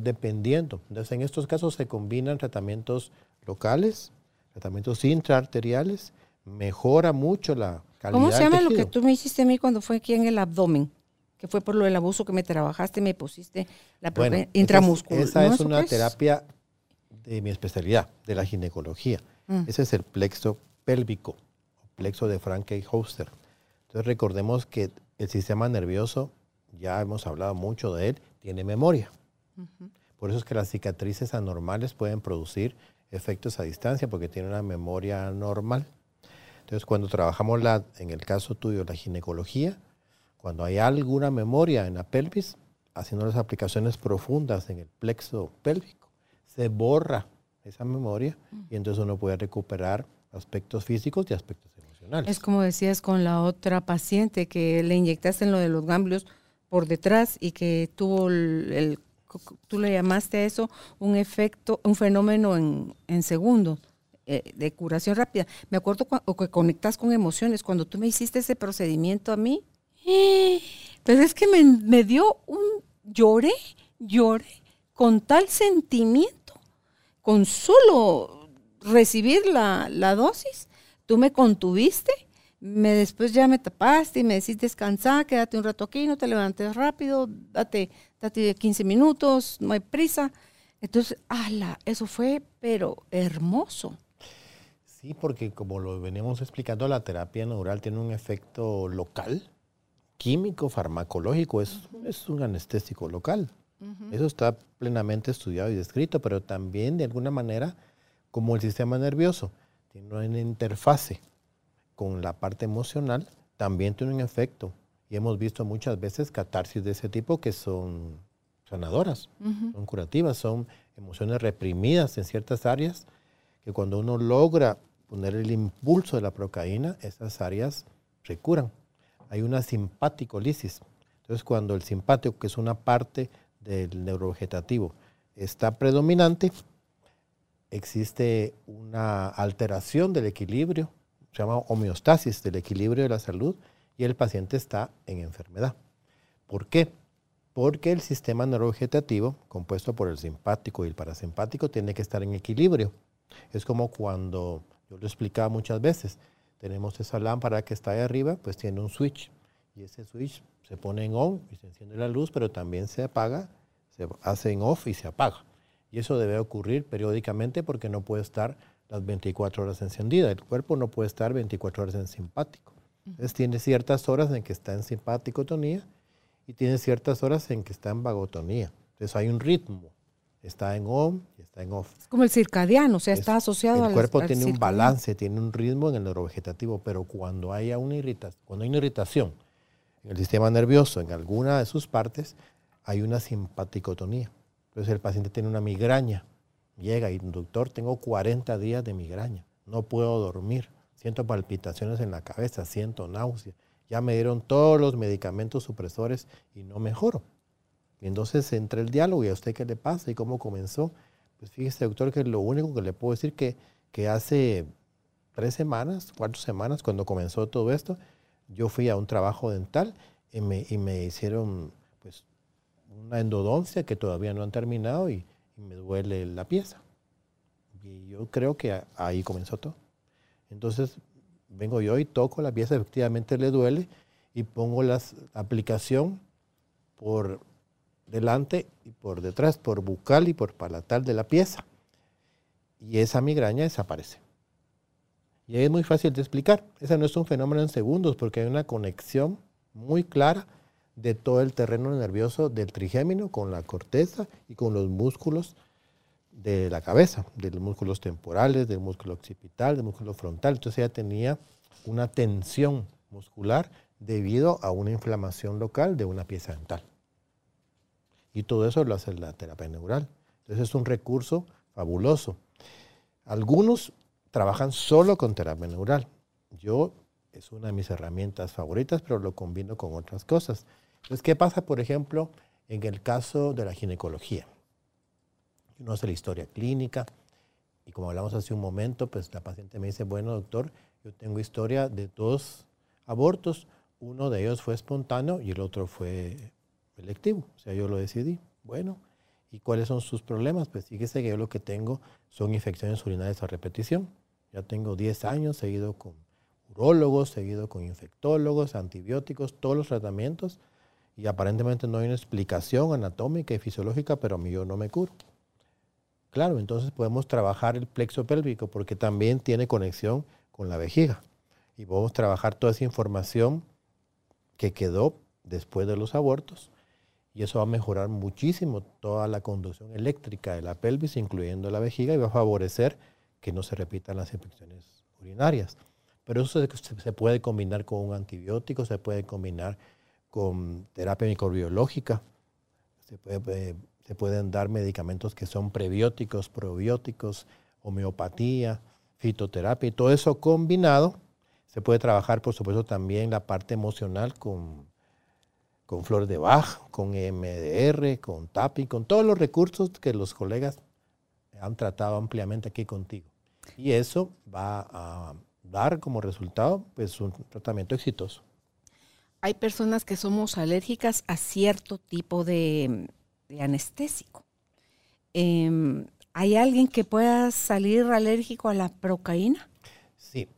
dependiendo. Entonces, en estos casos se combinan tratamientos locales, tratamientos intraarteriales, mejora mucho la calidad ¿Cómo se llama lo que tú me hiciste a mí cuando fue aquí en el abdomen? Que fue por lo del abuso que me trabajaste, me pusiste la bueno, intramuscular. Esa es, una terapia de mi especialidad, de la ginecología. Mm. Ese es el plexo pélvico, plexo de Franke Hoster. Entonces recordemos que el sistema nervioso, ya hemos hablado mucho de él, tiene memoria. Por eso es que las cicatrices anormales pueden producir efectos a distancia porque tienen una memoria normal. Entonces, cuando trabajamos la, en el caso tuyo, la ginecología, cuando hay alguna memoria en la pelvis, haciendo las aplicaciones profundas en el plexo pélvico, se borra esa memoria y entonces uno puede recuperar aspectos físicos y aspectos emocionales. Es como decías con la otra paciente que le inyectaste en lo de los ganglios por detrás y que tuvo el tú le llamaste a eso un efecto, un fenómeno en, en segundos. Eh, de curación rápida. Me acuerdo o que conectas con emociones. Cuando tú me hiciste ese procedimiento a mí, pero es que me, me dio un lloré, lloré con tal sentimiento, con solo recibir la, la dosis, tú me contuviste me después ya me tapaste y me decís descansar, quédate un rato aquí, no te levantes rápido, date, date 15 minutos, no hay prisa. Entonces, ala, eso fue, pero hermoso. Sí, porque como lo venimos explicando, la terapia neural tiene un efecto local, químico, farmacológico, es, es un anestésico local. Eso está plenamente estudiado y descrito, pero también de alguna manera, como el sistema nervioso tiene una interfase con la parte emocional, también tiene un efecto. Y hemos visto muchas veces catarsis de ese tipo que son sanadoras, son curativas, son emociones reprimidas en ciertas áreas, que cuando uno logra poner el impulso de la procaína, esas áreas se curan. Hay una simpático-lisis. Entonces, cuando el simpático, que es una parte del neurovegetativo, está predominante, existe una alteración del equilibrio, se llama homeostasis del equilibrio de la salud, y el paciente está en enfermedad. ¿Por qué? Porque el sistema neurovegetativo, compuesto por el simpático y el parasimpático, tiene que estar en equilibrio. Es como cuando, yo lo explicaba muchas veces, tenemos esa lámpara que está ahí arriba, pues tiene un switch. Y ese switch se pone en on y se enciende la luz, pero también se apaga, se hace en off y se apaga. Y eso debe ocurrir periódicamente porque no puede estar las 24 horas encendida. El cuerpo no puede estar 24 horas en simpático. Entonces tiene ciertas horas en que está en simpaticotonía y tiene ciertas horas en que está en vagotonía. Entonces hay un ritmo. Está en on y está en off. Es como el circadiano, o sea, está asociado al El cuerpo tiene un balance, tiene un ritmo en el neurovegetativo, pero cuando haya una irritación, cuando hay una irritación en el sistema nervioso, en alguna de sus partes, hay una simpaticotonía. Entonces el paciente tiene una migraña, llega y doctor, tengo 40 días de migraña, no puedo dormir siento palpitaciones en la cabeza, siento náusea. Ya me dieron todos los medicamentos supresores y no mejoro. Y entonces entra el diálogo y a usted qué le pasa y cómo comenzó. Pues fíjese, doctor, que lo único que le puedo decir que, que hace tres semanas, cuatro semanas, cuando comenzó todo esto, yo fui a un trabajo dental y me, y me hicieron pues, una endodoncia que todavía no han terminado y, y me duele la pieza. Y yo creo que ahí comenzó todo. Entonces vengo yo y toco la pieza, efectivamente le duele y pongo la aplicación por delante y por detrás, por bucal y por palatal de la pieza. Y esa migraña desaparece. Y es muy fácil de explicar. Ese no es un fenómeno en segundos porque hay una conexión muy clara de todo el terreno nervioso del trigémino con la corteza y con los músculos de la cabeza, de los músculos temporales, del músculo occipital, del músculo frontal. Entonces ella tenía una tensión muscular debido a una inflamación local de una pieza dental. Y todo eso lo hace la terapia neural. Entonces es un recurso fabuloso. Algunos trabajan solo con terapia neural. Yo es una de mis herramientas favoritas, pero lo combino con otras cosas. Entonces, ¿qué pasa, por ejemplo, en el caso de la ginecología? uno hace la historia clínica y como hablamos hace un momento, pues la paciente me dice, bueno doctor, yo tengo historia de dos abortos, uno de ellos fue espontáneo y el otro fue electivo, o sea, yo lo decidí. Bueno, ¿y cuáles son sus problemas? Pues fíjese que yo lo que tengo son infecciones urinarias a repetición. Ya tengo 10 años seguido con urólogos, seguido con infectólogos, antibióticos, todos los tratamientos y aparentemente no hay una explicación anatómica y fisiológica, pero a mí yo no me curo. Claro, entonces podemos trabajar el plexo pélvico porque también tiene conexión con la vejiga. Y podemos trabajar toda esa información que quedó después de los abortos. Y eso va a mejorar muchísimo toda la conducción eléctrica de la pelvis, incluyendo la vejiga, y va a favorecer que no se repitan las infecciones urinarias. Pero eso se puede combinar con un antibiótico, se puede combinar con terapia microbiológica, se puede se pueden dar medicamentos que son prebióticos, probióticos, homeopatía, fitoterapia y todo eso combinado. Se puede trabajar, por supuesto, también la parte emocional con, con flor de Bach, con MDR, con TAPI, con todos los recursos que los colegas han tratado ampliamente aquí contigo. Y eso va a dar como resultado pues, un tratamiento exitoso. Hay personas que somos alérgicas a cierto tipo de anestésico. Em, ¿Hay alguien que pueda salir alérgico a la procaína? Sí.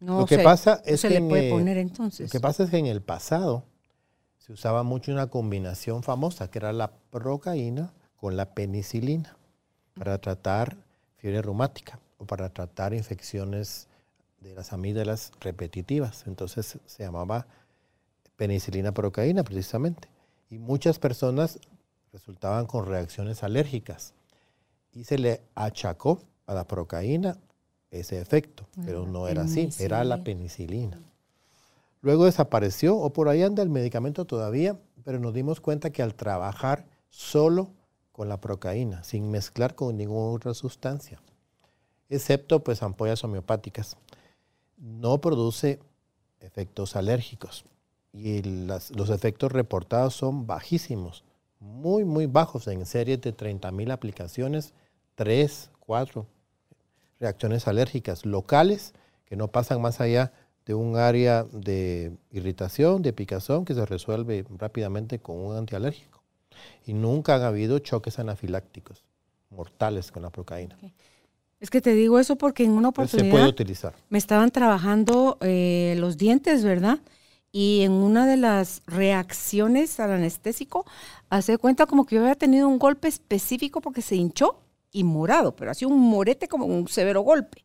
No lo que pasa es que le puede poner entonces. Lo que pasa es que en el pasado se usaba mucho una combinación famosa que era la procaína con la penicilina para tratar fiebre reumática o para tratar infecciones de las amígdalas repetitivas. Entonces se llamaba penicilina procaína precisamente. Y muchas personas resultaban con reacciones alérgicas y se le achacó a la procaína ese efecto, pero no era así, era la penicilina. Luego desapareció o por ahí anda el medicamento todavía, pero nos dimos cuenta que al trabajar solo con la procaína, sin mezclar con ninguna otra sustancia, excepto pues ampollas homeopáticas, no produce efectos alérgicos y los efectos reportados son bajísimos, muy, muy bajos en series de 30.000 aplicaciones, 3, 4 reacciones alérgicas locales que no pasan más allá de un área de irritación, de picazón, que se resuelve rápidamente con un antialérgico. Y nunca han habido choques anafilácticos mortales con la procaína. Es que te digo eso porque en una oportunidad se puede utilizar. me estaban trabajando eh, los dientes, ¿verdad? Y en una de las reacciones al anestésico, hace cuenta como que yo había tenido un golpe específico porque se hinchó y morado, pero así un morete como un severo golpe.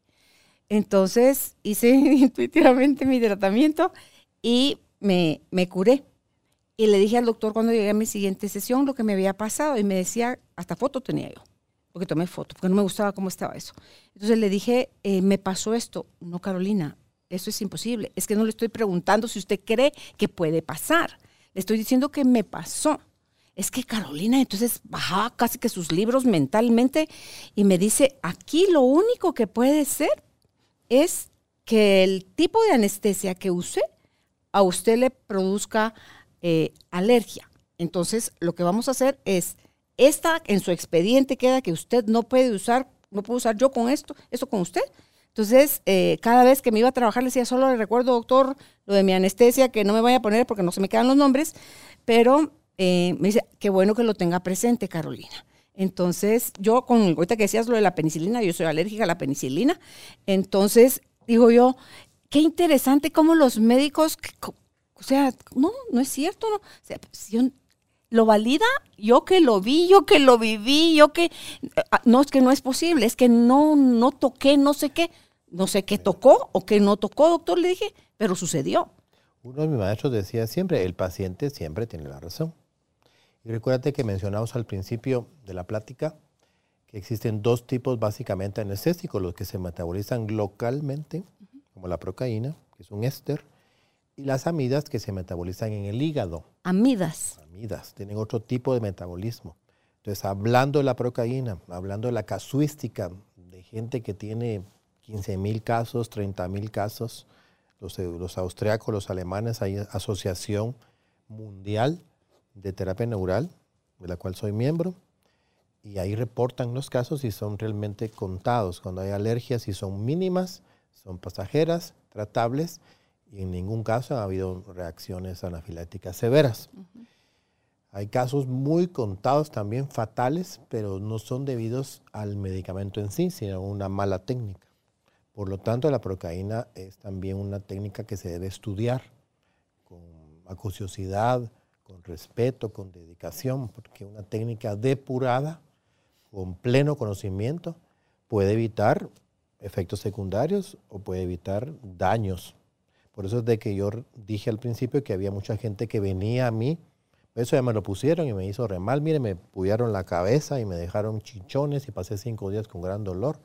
Entonces hice intuitivamente mi tratamiento y me, me curé. Y le dije al doctor cuando llegué a mi siguiente sesión lo que me había pasado y me decía, hasta foto tenía yo porque tomé foto, porque no me gustaba cómo estaba eso. Entonces le dije, eh, me pasó esto. No, Carolina, eso es imposible. Es que no le estoy preguntando si usted cree que puede pasar. Le estoy diciendo que me pasó. Es que Carolina, entonces bajaba casi que sus libros mentalmente y me dice, aquí lo único que puede ser es que el tipo de anestesia que use a usted le produzca eh, alergia. Entonces, lo que vamos a hacer es esta en su expediente queda que usted no puede usar, no puedo usar yo con esto, eso con usted. Entonces, eh, cada vez que me iba a trabajar le decía, solo le recuerdo, doctor, lo de mi anestesia, que no me vaya a poner porque no se me quedan los nombres, pero eh, me dice, qué bueno que lo tenga presente, Carolina. Entonces, yo con, ahorita que decías lo de la penicilina, yo soy alérgica a la penicilina, entonces, digo yo, qué interesante cómo los médicos, o sea, no, no es cierto, no. O sea, si lo valida, yo que lo vi, yo que lo viví, yo que ah, no es que no es posible, es que no no toqué, no sé qué, no sé qué tocó o qué no tocó, doctor, le dije, pero sucedió. Uno de mis maestros decía siempre, el paciente siempre tiene la razón. Y recuérdate que mencionamos al principio de la plática que existen dos tipos básicamente anestésicos, los que se metabolizan localmente, como la procaína, que es un éster, y las amidas que se metabolizan en el hígado. Amidas. Amidas, tienen otro tipo de metabolismo. Entonces, hablando de la procaína, hablando de la casuística de gente que tiene 15 mil casos, 30 mil casos, los, los austriacos, los alemanes, hay asociación mundial de terapia neural, de la cual soy miembro, y ahí reportan los casos y son realmente contados. Cuando hay alergias y son mínimas, son pasajeras, tratables, y en ningún caso ha habido reacciones anafilácticas severas. Hay casos muy contados también fatales, pero no son debidos al medicamento en sí, sino a una mala técnica. Por lo tanto, la procaína es también una técnica que se debe estudiar con acuciosidad, con respeto, con dedicación, porque una técnica depurada, con pleno conocimiento, puede evitar efectos secundarios o puede evitar daños por eso es de que yo dije al principio que había mucha gente que venía a mí, eso ya me lo pusieron y me hizo re mal, mire, me pudieron la cabeza y me dejaron chichones y pasé cinco días con gran dolor.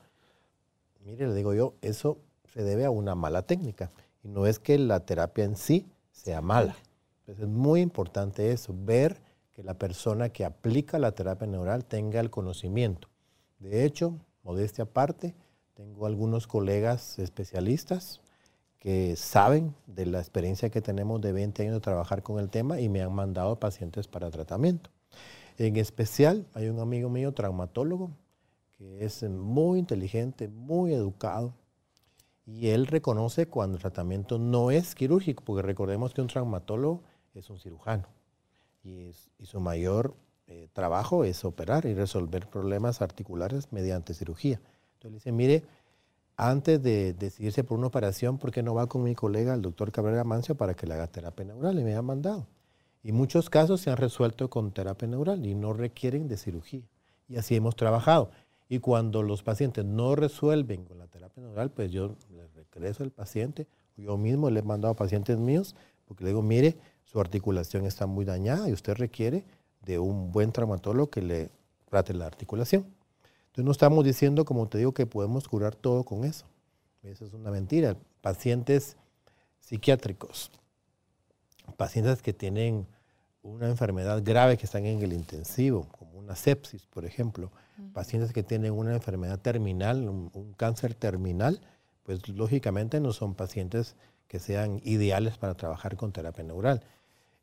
Mire, le digo yo, eso se debe a una mala técnica y no es que la terapia en sí sea mala. Entonces es muy importante eso, ver que la persona que aplica la terapia neural tenga el conocimiento. De hecho, modestia aparte, tengo algunos colegas especialistas que saben de la experiencia que tenemos de 20 años de trabajar con el tema y me han mandado pacientes para tratamiento. En especial, hay un amigo mío, traumatólogo, que es muy inteligente, muy educado, y él reconoce cuando el tratamiento no es quirúrgico, porque recordemos que un traumatólogo es un cirujano y, su mayor eh, trabajo es operar y resolver problemas articulares mediante cirugía. Entonces le dice, mire, antes de decidirse por una operación, ¿por qué no va con mi colega, el doctor Cabrera Mancio, para que le haga terapia neural? Y me ha mandado. Y muchos casos se han resuelto con terapia neural y no requieren de cirugía. Y así hemos trabajado. Y cuando los pacientes no resuelven con la terapia neural, pues yo le regreso al paciente. Yo mismo le he mandado a pacientes míos porque le digo, mire, su articulación está muy dañada y usted requiere de un buen traumatólogo que le trate la articulación. Entonces no estamos diciendo, como te digo, que podemos curar todo con eso. Eso es una mentira. Pacientes psiquiátricos, pacientes que tienen una enfermedad grave que están en el intensivo, como una sepsis, por ejemplo, pacientes que tienen una enfermedad terminal, un, cáncer terminal, pues lógicamente no son pacientes que sean ideales para trabajar con terapia neural.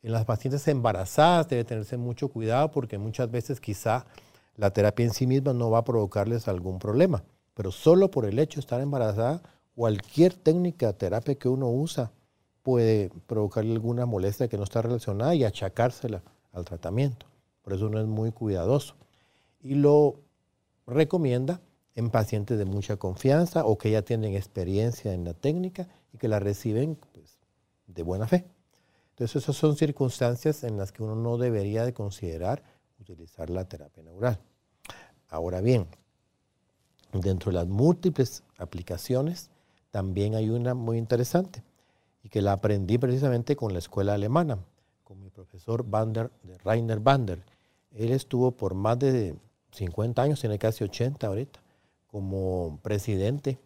En las pacientes embarazadas debe tenerse mucho cuidado porque muchas veces quizá la terapia en sí misma no va a provocarles algún problema, pero solo por el hecho de estar embarazada, cualquier técnica terapia que uno usa puede provocarle alguna molestia que no está relacionada y achacársela al tratamiento. Por eso uno es muy cuidadoso. Y lo recomienda en pacientes de mucha confianza o que ya tienen experiencia en la técnica y que la reciben pues, de buena fe. Entonces esas son circunstancias en las que uno no debería de considerar utilizar la terapia neural. Ahora bien, dentro de las múltiples aplicaciones también hay una muy interesante y que la aprendí precisamente con la escuela alemana, con mi profesor Bander, de Rainer Bander. Él estuvo por más de 50 años, tiene casi 80 ahorita, como presidente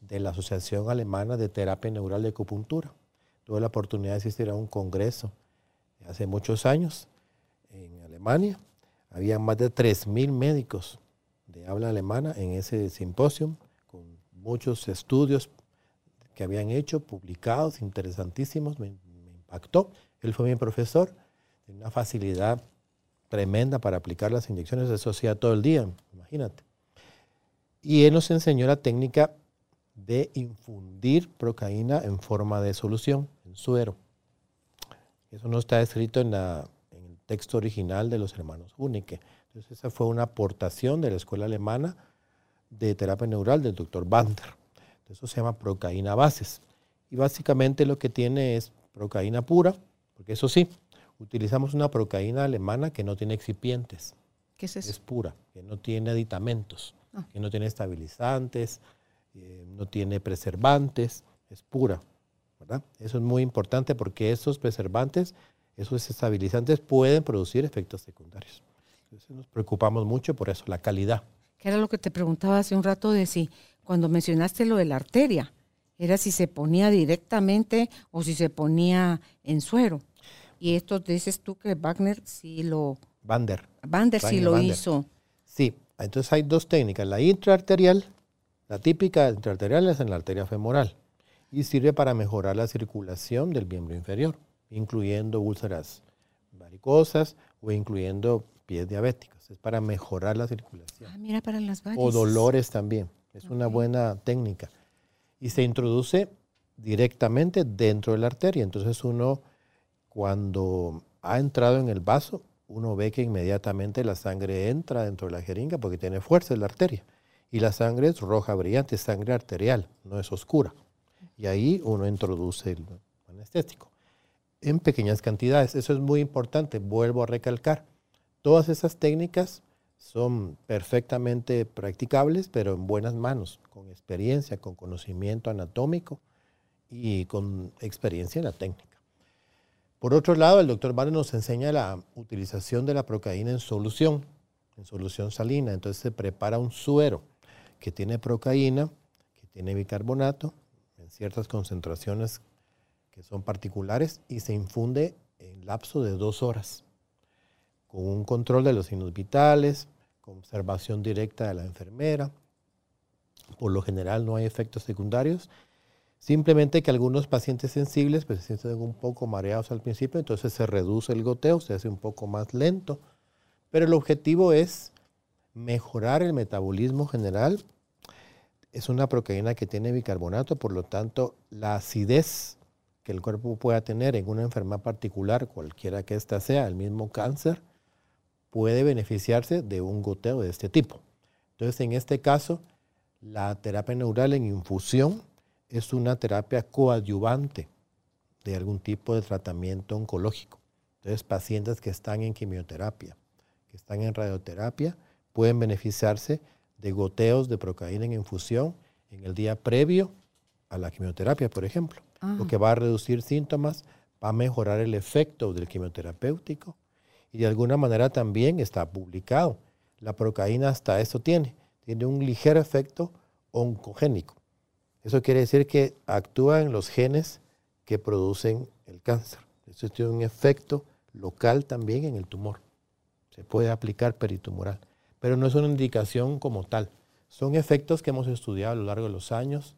de la Asociación Alemana de Terapia Neural de Acupuntura. Tuve la oportunidad de asistir a un congreso hace muchos años en Alemania. Había más de 3.000 médicos de habla alemana en ese simposio, con muchos estudios que habían hecho, publicados, interesantísimos, me, impactó. Él fue mi profesor, tiene una facilidad tremenda para aplicar las inyecciones, eso hacía todo el día, imagínate. Y él nos enseñó la técnica de infundir procaína en forma de solución, en suero. Eso no está escrito en, el texto original de los hermanos Hunike. Entonces esa fue una aportación de la escuela alemana de terapia neural del doctor Bander. Eso se llama procaína bases. Y básicamente lo que tiene es procaína pura, porque eso sí, utilizamos una procaína alemana que no tiene excipientes. ¿Qué es eso? Es pura, que no tiene aditamentos, ah. que no tiene estabilizantes, eh, no tiene preservantes, es pura. ¿verdad? Eso es muy importante porque esos preservantes, esos estabilizantes pueden producir efectos secundarios. Entonces nos preocupamos mucho por eso, la calidad. ¿Qué era lo que te preguntaba hace un rato de si cuando mencionaste lo de la arteria, era si se ponía directamente o si se ponía en suero. Y esto dices tú que Wagner sí lo... Bander. Bander sí lo hizo. Sí, entonces hay dos técnicas. La intraarterial, la típica intraarterial es en la arteria femoral y sirve para mejorar la circulación del miembro inferior, incluyendo úlceras varicosas o incluyendo pies diabéticos. Es para mejorar la circulación. Ah, mira, para las varices. O dolores también. Es una buena técnica. Y se introduce directamente dentro de la arteria. Entonces uno, cuando ha entrado en el vaso, uno ve que inmediatamente la sangre entra dentro de la jeringa porque tiene fuerza en la arteria. Y la sangre es roja brillante, es sangre arterial, no es oscura. Y ahí uno introduce el anestésico en pequeñas cantidades. Eso es muy importante, vuelvo a recalcar. Todas esas técnicas son perfectamente practicables, pero en buenas manos, con experiencia, con conocimiento anatómico y con experiencia en la técnica. Por otro lado, el doctor Barnes nos enseña la utilización de la procaína en solución, en solución salina. Entonces se prepara un suero que tiene procaína, que tiene bicarbonato, en ciertas concentraciones que son particulares, y se infunde en lapso de dos horas con un control de los signos vitales, con observación directa de la enfermera. Por lo general no hay efectos secundarios. Simplemente que algunos pacientes sensibles pues, se sienten un poco mareados al principio, entonces se reduce el goteo, se hace un poco más lento. Pero el objetivo es mejorar el metabolismo general. Es una proteína que tiene bicarbonato, por lo tanto, la acidez que el cuerpo pueda tener en una enfermedad particular, cualquiera que ésta sea, el mismo cáncer, puede beneficiarse de un goteo de este tipo. Entonces, en este caso, la terapia neural en infusión es una terapia coadyuvante de algún tipo de tratamiento oncológico. Entonces, pacientes que están en quimioterapia, que están en radioterapia, pueden beneficiarse de goteos de procaína en infusión en el día previo a la quimioterapia, por ejemplo, lo ah. que va a reducir síntomas, va a mejorar el efecto del quimioterapéutico y de alguna manera también está publicado. La procaína hasta esto tiene, tiene un ligero efecto oncogénico. Eso quiere decir que actúa en los genes que producen el cáncer. Eso tiene un efecto local también en el tumor. Se puede aplicar peritumoral, pero no es una indicación como tal. Son efectos que hemos estudiado a lo largo de los años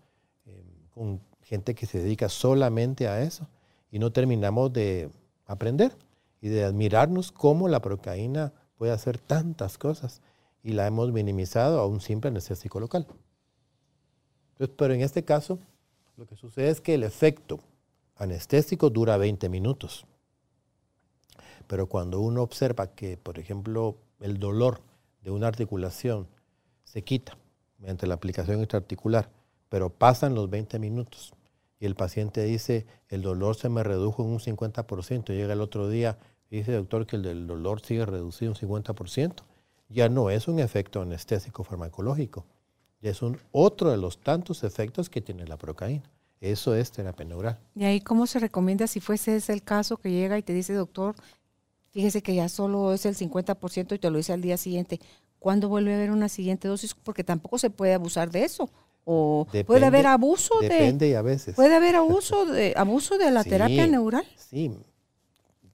eh, con gente que se dedica solamente a eso y no terminamos de aprender y de admirarnos cómo la procaína puede hacer tantas cosas y la hemos minimizado a un simple anestésico local. Pero en este caso, lo que sucede es que el efecto anestésico dura 20 minutos. Pero cuando uno observa que, por ejemplo, el dolor de una articulación se quita mediante la aplicación intraarticular, pero pasan los 20 minutos y el paciente dice, el dolor se me redujo en un 50%, llega el otro día dice, doctor, que el dolor sigue reducido un 50%, ya no es un efecto anestésico farmacológico, ya es un otro de los tantos efectos que tiene la procaína. Eso es terapia neural. ¿Y ahí cómo se recomienda si fuese ese el caso que llega y te dice, doctor, fíjese que ya solo es el 50% y te lo dice al día siguiente? ¿Cuándo vuelve a haber una siguiente dosis? Porque tampoco se puede abusar de eso. O puede haber abuso de... Depende y a veces. Puede haber abuso de, abuso de la terapia neural. Sí,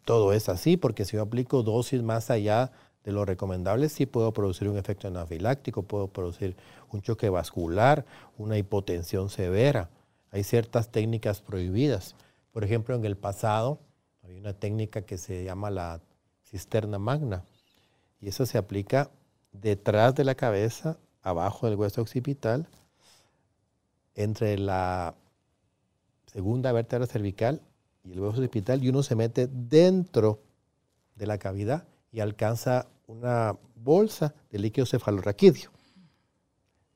todo es así, porque si yo aplico dosis más allá de lo recomendable, sí puedo producir un efecto anafiláctico, puedo producir un choque vascular, una hipotensión severa. Hay ciertas técnicas prohibidas. Por ejemplo, en el pasado había una técnica que se llama la cisterna magna y eso se aplica detrás de la cabeza, abajo del hueso occipital, entre la segunda vértebra cervical y el hueso occipital y uno se mete dentro de la cavidad y alcanza una bolsa de líquido cefalorraquídeo.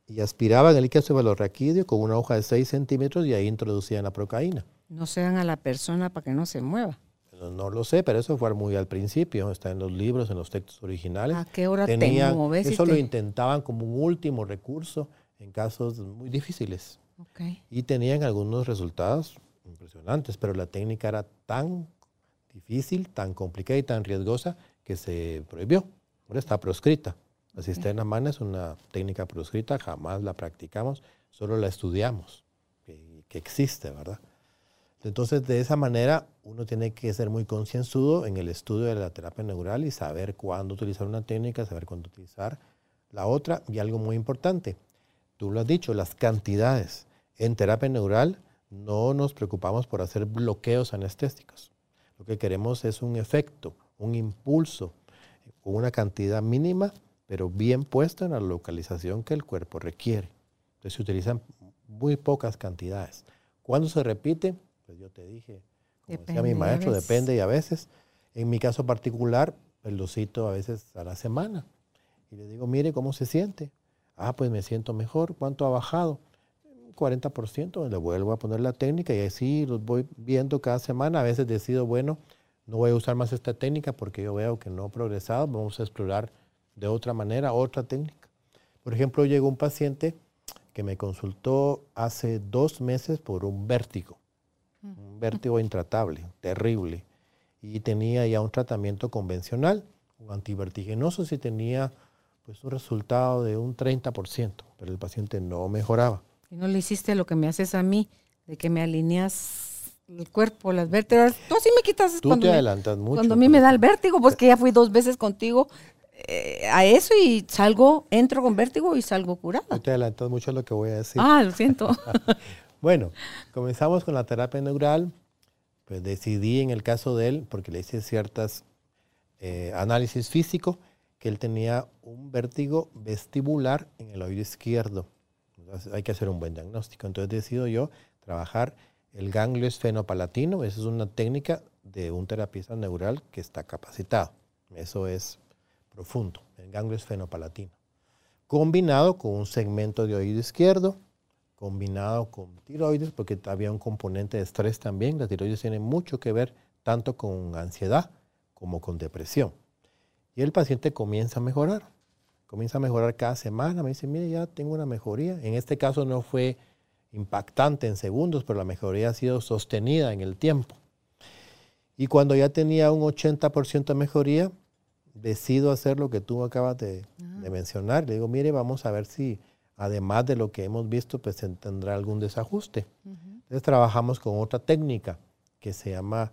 Y aspiraban el líquido cefalorraquídeo con una hoja de 6 centímetros y ahí introducían la procaína. No sean a la persona para que no se mueva. No, lo sé, pero eso fue muy al principio, está en los libros, en los textos originales. ¿A qué hora Tenían, Eso lo intentaban como un último recurso en casos muy difíciles. Y tenían algunos resultados impresionantes, pero la técnica era tan difícil, tan complicada y tan riesgosa que se prohibió. Ahora está proscrita. La cisterna magna es una técnica proscrita, jamás la practicamos, solo la estudiamos, que, que existe, ¿verdad? Entonces, de esa manera, uno tiene que ser muy concienzudo en el estudio de la terapia neural y saber cuándo utilizar una técnica, saber cuándo utilizar la otra. Y algo muy importante, tú lo has dicho, las cantidades. En terapia neural no nos preocupamos por hacer bloqueos anestésicos. Lo que queremos es un efecto, un impulso, con una cantidad mínima, pero bien puesta en la localización que el cuerpo requiere. Entonces se utilizan muy pocas cantidades. ¿Cuándo se repite? Pues yo te dije, como decía mi maestro, depende y a veces. En mi caso particular, el lo cito a veces a la semana. Y le digo, mire cómo se siente. Ah, pues me siento mejor. ¿Cuánto ha bajado? 40%, le vuelvo a poner la técnica y así los voy viendo cada semana. A veces decido, bueno, no voy a usar más esta técnica porque yo veo que no he progresado, vamos a explorar de otra manera otra técnica. Por ejemplo, llegó un paciente que me consultó hace dos meses por un vértigo, un vértigo intratable, terrible, y tenía ya un tratamiento convencional, un antivertiginoso, si tenía pues un resultado de un 30%, pero el paciente no mejoraba. Y no le hiciste lo que me haces a mí, de que me alineas el cuerpo, las vértebras. Tú sí me quitas Tú cuando te adelantas mucho. Cuando a mí me da el vértigo, pues que ya fui dos veces contigo eh, a eso y salgo, entro con vértigo y salgo curada. Tú te adelantas mucho a lo que voy a decir. Ah, lo siento. bueno, comenzamos con la terapia neural. Pues decidí en el caso de él, porque le hice ciertas eh, análisis físico, que él tenía un vértigo vestibular en el oído izquierdo hay que hacer un buen diagnóstico. Entonces decido yo trabajar el ganglio esfenopalatino. Esa es una técnica de un terapista neural que está capacitado. Eso es profundo, el ganglio esfenopalatino. Combinado con un segmento de oído izquierdo, combinado con tiroides, porque había un componente de estrés también. La tiroides tiene mucho que ver tanto con ansiedad como con depresión. Y el paciente comienza a mejorar comienza a mejorar cada semana. Me dice, mire, ya tengo una mejoría. En este caso no fue impactante en segundos, pero la mejoría ha sido sostenida en el tiempo. Y cuando ya tenía un 80% de mejoría, decido hacer lo que tú acabas de, de mencionar. Le digo, mire, vamos a ver si además de lo que hemos visto, pues tendrá algún desajuste. Entonces trabajamos con otra técnica que se llama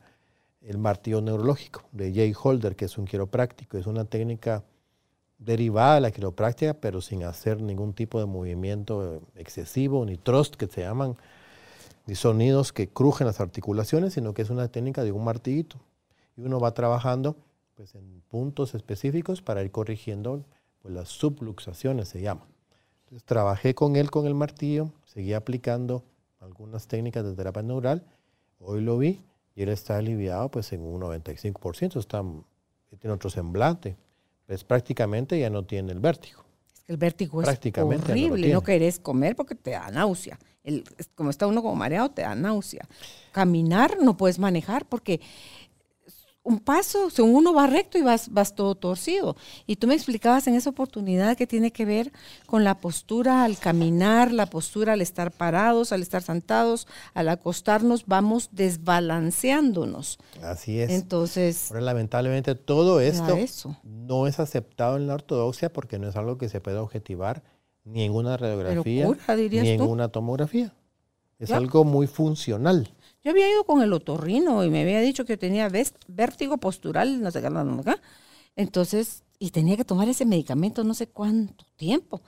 el martillo neurológico de Jay Holder, que es un quiropráctico. Es una técnica derivada de la quiropráctica, pero sin hacer ningún tipo de movimiento excesivo, ni thrust, que se llaman, ni sonidos que crujen las articulaciones, sino que es una técnica de un martillito. Y uno va trabajando pues, en puntos específicos para ir corrigiendo pues, las subluxaciones, se llama. Entonces trabajé con él con el martillo, seguí aplicando algunas técnicas de terapia neural. Hoy lo vi y él está aliviado pues en un 95%, está, tiene otro semblante. Pues prácticamente ya no tiene el vértigo. El vértigo es horrible, no, querés comer porque te da náusea. como está uno como mareado, te da náusea. Caminar no puedes manejar porque un paso, según uno va recto y vas, vas todo torcido. Y tú me explicabas en esa oportunidad que tiene que ver con la postura al caminar, la postura al estar parados, al estar sentados, al acostarnos, vamos desbalanceándonos. Así es. Entonces. lamentablemente todo esto no es aceptado en la ortodoxia porque no es algo que se pueda objetivar ni en una radiografía, ni en una tomografía. Es algo muy funcional. Yo había ido con el otorrino y me había dicho que tenía vértigo postural, no sé qué, acá. Entonces, y tenía que tomar ese medicamento no sé cuánto tiempo.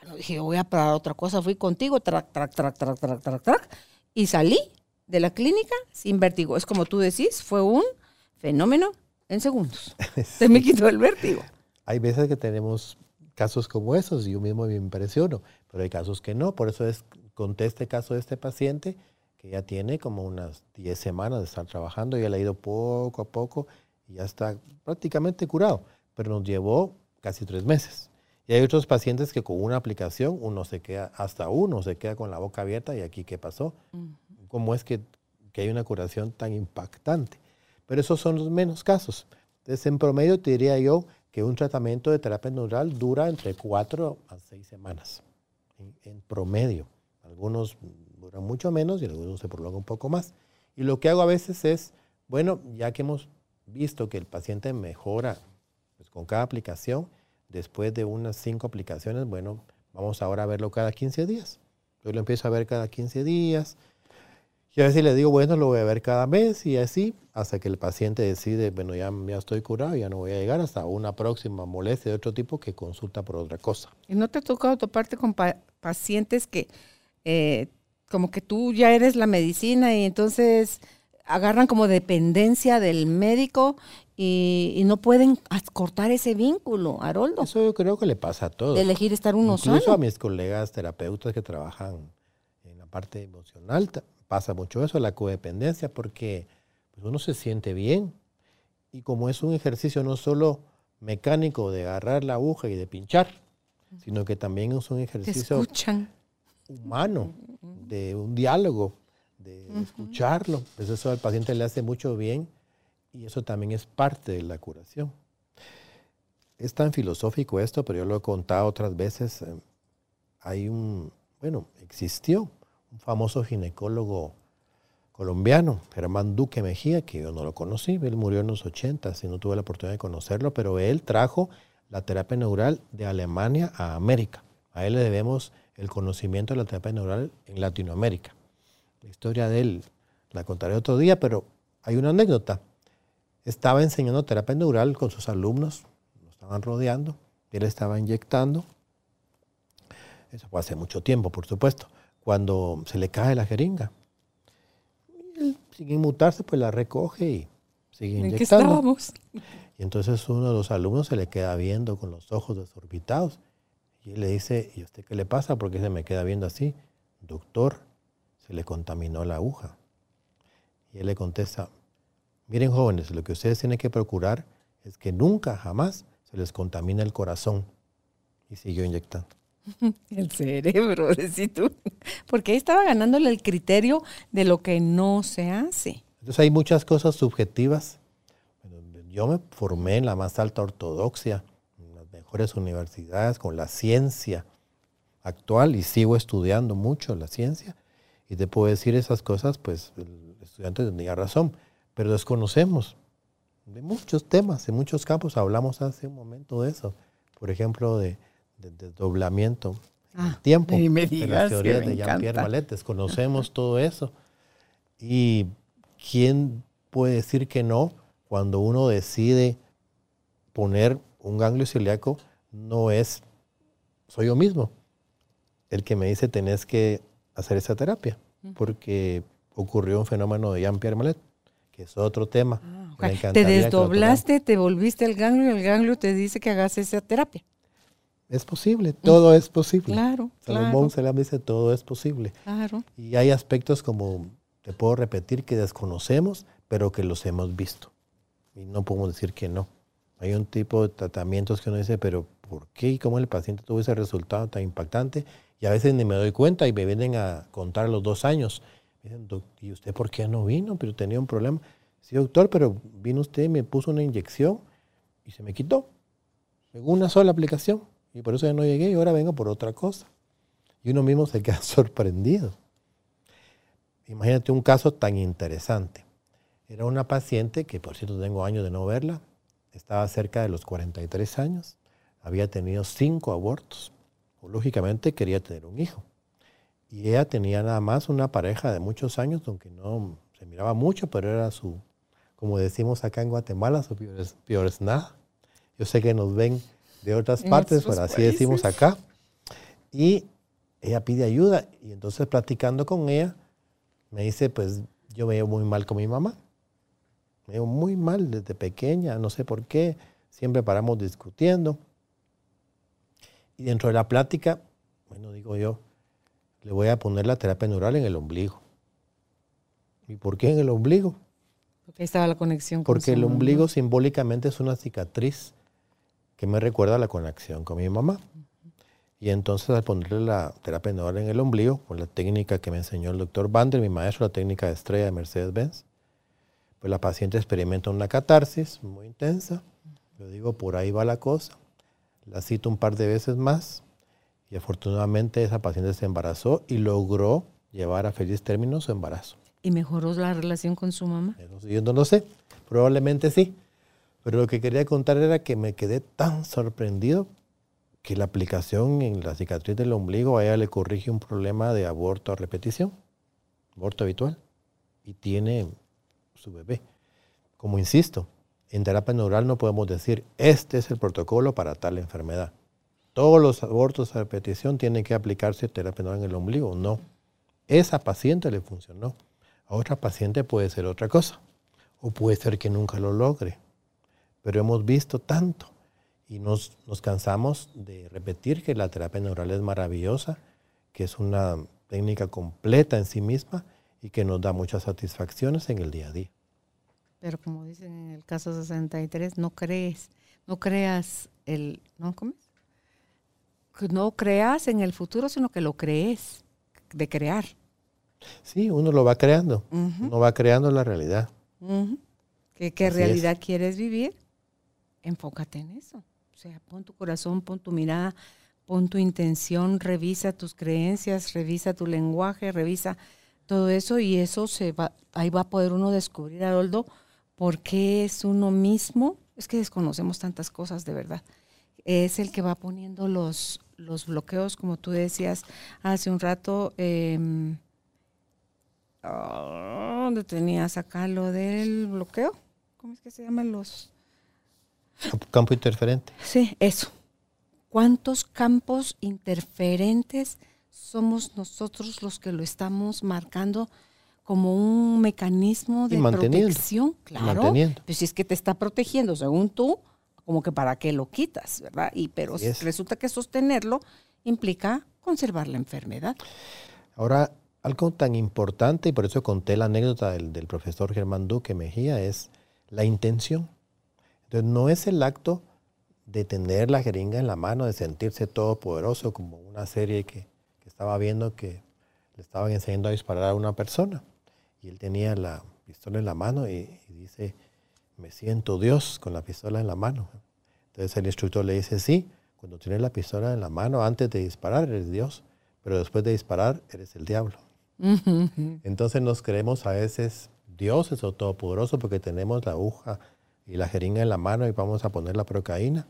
Ah, no, dije, voy a parar otra cosa, fui contigo, trac, trac, trac, trac, trac, trac, trac, y salí de la clínica sin vértigo. Es como tú decís, fue un fenómeno en segundos. Se me quitó el vértigo. Hay veces que tenemos casos como esos, y yo mismo me impresiono, pero hay casos que no. Por eso es, conté este caso de este paciente que ya tiene como unas 10 semanas de estar trabajando, y ha ido poco a poco y ya está prácticamente curado, pero nos llevó casi tres meses. Y hay otros pacientes que con una aplicación uno se queda, hasta uno se queda con la boca abierta y aquí qué pasó, cómo es que, que, hay una curación tan impactante. Pero esos son los menos casos. Entonces, en promedio te diría yo que un tratamiento de terapia neural dura entre cuatro a seis semanas, en, en promedio. Algunos mucho menos y algunos se prolonga un poco más. Y lo que hago a veces es, bueno, ya que hemos visto que el paciente mejora pues, con cada aplicación, después de unas cinco aplicaciones, bueno, vamos ahora a verlo cada 15 días. Yo lo empiezo a ver cada 15 días. Y a veces le digo, bueno, lo voy a ver cada mes y así, hasta que el paciente decide, bueno, ya, estoy curado, ya no voy a llegar hasta una próxima molestia de otro tipo que consulta por otra cosa. ¿Y no te ha tocado con pacientes que eh, como que tú ya eres la medicina y entonces agarran como dependencia del médico y, no pueden cortar ese vínculo, Haroldo. Eso yo creo que le pasa a todos. De elegir estar uno solo. Incluso a mis colegas terapeutas que trabajan en la parte emocional pasa mucho eso, la codependencia, porque pues, uno se siente bien y como es un ejercicio no solo mecánico de agarrar la aguja y de pinchar, sino que también es un ejercicio humano, de un diálogo, de escucharlo. Pues eso al paciente le hace mucho bien y eso también es parte de la curación. Es tan filosófico esto, pero yo lo he contado otras veces. Eh, hay un, bueno, existió un famoso ginecólogo colombiano, Germán Duque Mejía, que yo no lo conocí, él murió en los 80, y no tuve la oportunidad de conocerlo, pero él trajo la terapia neural de Alemania a América. A él le debemos el conocimiento de la terapia neural en Latinoamérica. La historia de él la contaré otro día, pero hay una anécdota. Estaba enseñando terapia neural con sus alumnos, lo estaban rodeando, él estaba inyectando. Eso fue hace mucho tiempo, por supuesto, cuando se le cae la jeringa. él, sin inmutarse, pues la recoge y sigue inyectando. Y entonces uno de los alumnos se le queda viendo con los ojos desorbitados y él le dice, ¿y a usted qué le pasa? Porque se me queda viendo así. Doctor, se le contaminó la aguja. Y él le contesta, miren jóvenes, lo que ustedes tienen que procurar es que nunca, jamás se les contamine el corazón. Y siguió inyectando. El cerebro, decís tú. Porque ahí estaba ganándole el criterio de lo que no se hace. Entonces hay muchas cosas subjetivas. Yo me formé en la más alta ortodoxia universidades, con la ciencia actual y sigo estudiando mucho la ciencia y te puedo decir esas cosas, pues el estudiante tenía razón, pero desconocemos de muchos temas, de muchos campos. Hablamos hace un momento de eso. Por ejemplo, de, desdoblamiento ah, tiempo, de las teorías de Jean-Pierre Mallet. Desconocemos todo eso. Y quién puede decir que no cuando uno decide poner un ganglio celíaco, no es, soy yo mismo el que me dice tenés que hacer esa terapia, porque ocurrió un fenómeno de Jean-Pierre Mallet, que es otro tema. Ah, te desdoblaste, te volviste el ganglio y el ganglio te dice que hagas esa terapia. Es posible, todo es posible. Claro, Salomón se dice todo es posible. Claro. Y hay aspectos como, te puedo repetir, que desconocemos, pero que los hemos visto. Y no podemos decir que no. Hay un tipo de tratamientos que uno dice, pero ¿por qué y cómo el paciente tuvo ese resultado tan impactante? Y a veces ni me doy cuenta y me vienen a contar los dos años. dicen, ¿y usted por qué no vino? Pero tenía un problema. Sí, doctor, pero vino usted y me puso una inyección y se me quitó. En una sola aplicación. Y por eso ya no llegué y ahora vengo por otra cosa. Y uno mismo se queda sorprendido. Imagínate un caso tan interesante. Era una paciente que, por cierto, tengo años de no verla. Estaba cerca de los 43 años. Había tenido cinco abortos lógicamente quería tener un hijo. Y ella tenía nada más una pareja de muchos años, aunque no se miraba mucho, pero era su, como decimos acá en Guatemala, su peor es, nada. Yo sé que nos ven de otras partes, pero así decimos acá. Y ella pide ayuda y entonces platicando con ella, me dice, pues yo me veo muy mal con mi mamá. Me veo muy mal desde pequeña, no sé por qué, siempre paramos discutiendo. Y dentro de la plática, bueno, digo yo, le voy a poner la terapia neural en el ombligo. ¿Y por qué en el ombligo? Porque ahí estaba la conexión con Porque el ombligo simbólicamente es una cicatriz que me recuerda a la conexión con mi mamá. Y entonces al ponerle la terapia neural en el ombligo, con la técnica que me enseñó el doctor Bander, mi maestro, la técnica de estrella de Mercedes-Benz, pues la paciente experimenta una catarsis muy intensa. Yo digo, por ahí va la cosa. La cito un par de veces más y afortunadamente esa paciente se embarazó y logró llevar a feliz término su embarazo. ¿Y mejoró la relación con su mamá? Yo no lo sé, probablemente sí. Pero lo que quería contar era que me quedé tan sorprendido que la aplicación en la cicatriz del ombligo a ella le corrige un problema de aborto a repetición, aborto habitual, y tiene su bebé. Como insisto, en terapia neural no podemos decir, este es el protocolo para tal enfermedad. Todos los abortos a repetición tienen que aplicarse terapia neural en el ombligo. No. Esa paciente le funcionó. A otra paciente puede ser otra cosa. O puede ser que nunca lo logre. Pero hemos visto tanto y nos, nos cansamos de repetir que la terapia neural es maravillosa, que es una técnica completa en sí misma y que nos da muchas satisfacciones en el día a día. Pero como dicen en el caso 63, no crees, no creas el, ¿no? ¿Cómo No creas en el futuro, sino que lo crees, de crear. Sí, uno lo va creando, uno va creando la realidad. ¿Qué, realidad quieres vivir? Enfócate en eso. O sea, pon tu corazón, pon tu mirada, pon tu intención, revisa tus creencias, revisa tu lenguaje, revisa todo eso y eso se va, ahí va a poder uno descubrir, Haroldo, por qué es uno mismo, es que desconocemos tantas cosas de verdad. Es el que va poniendo los, los bloqueos, como tú decías hace un rato. Eh, ¿Dónde tenías acá lo del bloqueo? ¿Cómo es que se llaman los? Campo interferente. Sí, eso. ¿Cuántos campos interferentes somos nosotros los que lo estamos marcando? como un mecanismo de protección, claro. Pues si es que te está protegiendo, según tú, como que para qué lo quitas, ¿verdad? Y pero resulta que sostenerlo implica conservar la enfermedad. Ahora, algo tan importante, y por eso conté la anécdota del, del profesor Germán Duque Mejía, es la intención. Entonces, no es el acto de tener la jeringa en la mano, de sentirse todopoderoso, como una serie que, que estaba viendo que le estaban enseñando a disparar a una persona y él tenía la pistola en la mano y, dice, me siento Dios con la pistola en la mano. Entonces el instructor le dice, sí, cuando tienes la pistola en la mano, antes de disparar eres Dios, pero después de disparar eres el diablo. Entonces nos creemos a veces dioses o todopoderosos porque tenemos la aguja y la jeringa en la mano y vamos a poner la procaína.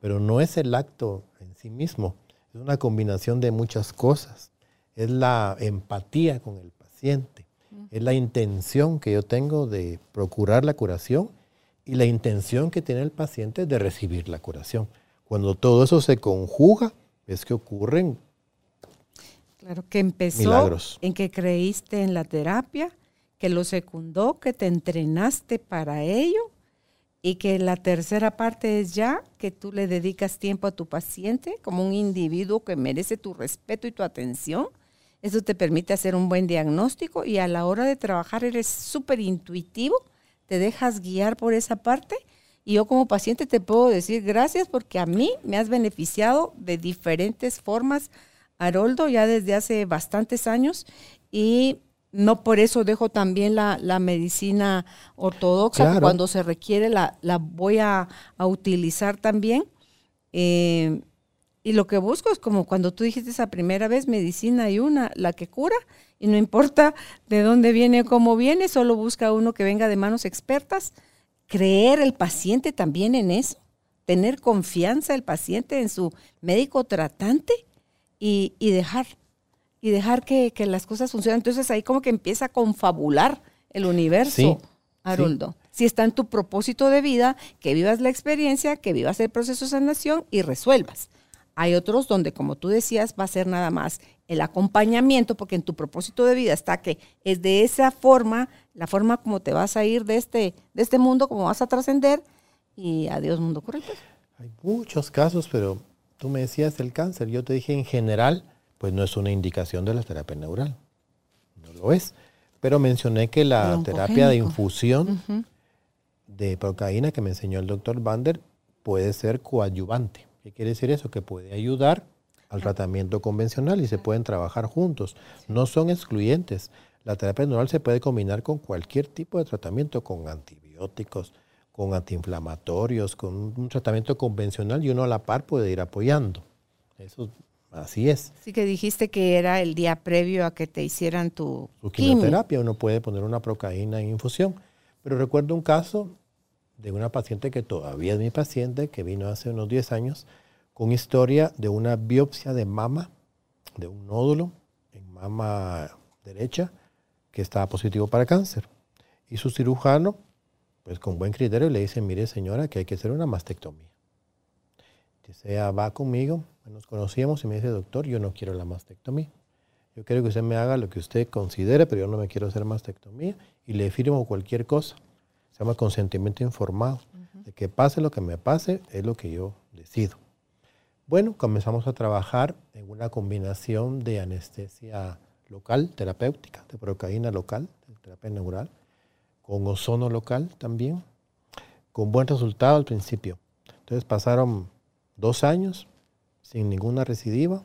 Pero no es el acto en sí mismo, es una combinación de muchas cosas. Es la empatía con el paciente, es la intención que yo tengo de procurar la curación y la intención que tiene el paciente de recibir la curación. Cuando todo eso se conjuga, es que ocurren Claro, que empezó en que creíste en la terapia, que lo secundó, que te entrenaste para ello y que la tercera parte es ya que tú le dedicas tiempo a tu paciente como un individuo que merece tu respeto y tu atención. Eso te permite hacer un buen diagnóstico y a la hora de trabajar eres súper intuitivo, te dejas guiar por esa parte. Y yo como paciente te puedo decir gracias porque a mí me has beneficiado de diferentes formas, Haroldo, ya desde hace bastantes años. Y no por eso dejo también la, medicina ortodoxa, cuando se requiere la, voy a, utilizar también. Eh, y lo que busco es como cuando tú dijiste esa primera vez, medicina hay una, la que cura, y no importa de dónde viene o cómo viene, solo busca uno que venga de manos expertas. Creer el paciente también en eso, tener confianza el paciente en su médico tratante y, y dejar y dejar que, las cosas funcionen. Entonces ahí como que empieza a confabular el universo, Haroldo. Si está en tu propósito de vida, que vivas la experiencia, que vivas el proceso de sanación y resuelvas. Hay otros donde, como tú decías, va a ser nada más el acompañamiento, porque en tu propósito de vida está que es de esa forma, la forma como te vas a ir de este, de este mundo, como vas a trascender, y adiós mundo correcto. Hay muchos casos, pero tú me decías el cáncer, yo te dije en general, pues no es una indicación de la terapia neural. No lo es. Pero mencioné que la terapia de infusión de procaína que me enseñó el doctor Bander puede ser coadyuvante. ¿Qué quiere decir eso? Que puede ayudar al tratamiento convencional y se pueden trabajar juntos. No son excluyentes. La terapia neural se puede combinar con cualquier tipo de tratamiento, con antibióticos, con antiinflamatorios, con un tratamiento convencional y uno a la par puede ir apoyando. Eso Así es. Sí que dijiste que era el día previo a que te hicieran tu, Su quimioterapia. Uno puede poner una procaína en infusión. Pero recuerdo un caso de una paciente que todavía es mi paciente, que vino hace unos 10 años, con historia de una biopsia de mama, de un nódulo en mama derecha, que estaba positivo para cáncer. Y su cirujano, pues con buen criterio, le dice, mire señora, que hay que hacer una mastectomía. Dice, va conmigo, nos conocíamos y me dice, doctor, yo no quiero la mastectomía. Yo quiero que usted me haga lo que usted considere, pero yo no me quiero hacer mastectomía y le firmo cualquier cosa. Se llama consentimiento informado. De que pase lo que me pase, es lo que yo decido. Bueno, comenzamos a trabajar en una combinación de anestesia local, terapéutica, de procaína local, de terapia neural, con ozono local también, con buen resultado al principio. Entonces pasaron dos años sin ninguna recidiva.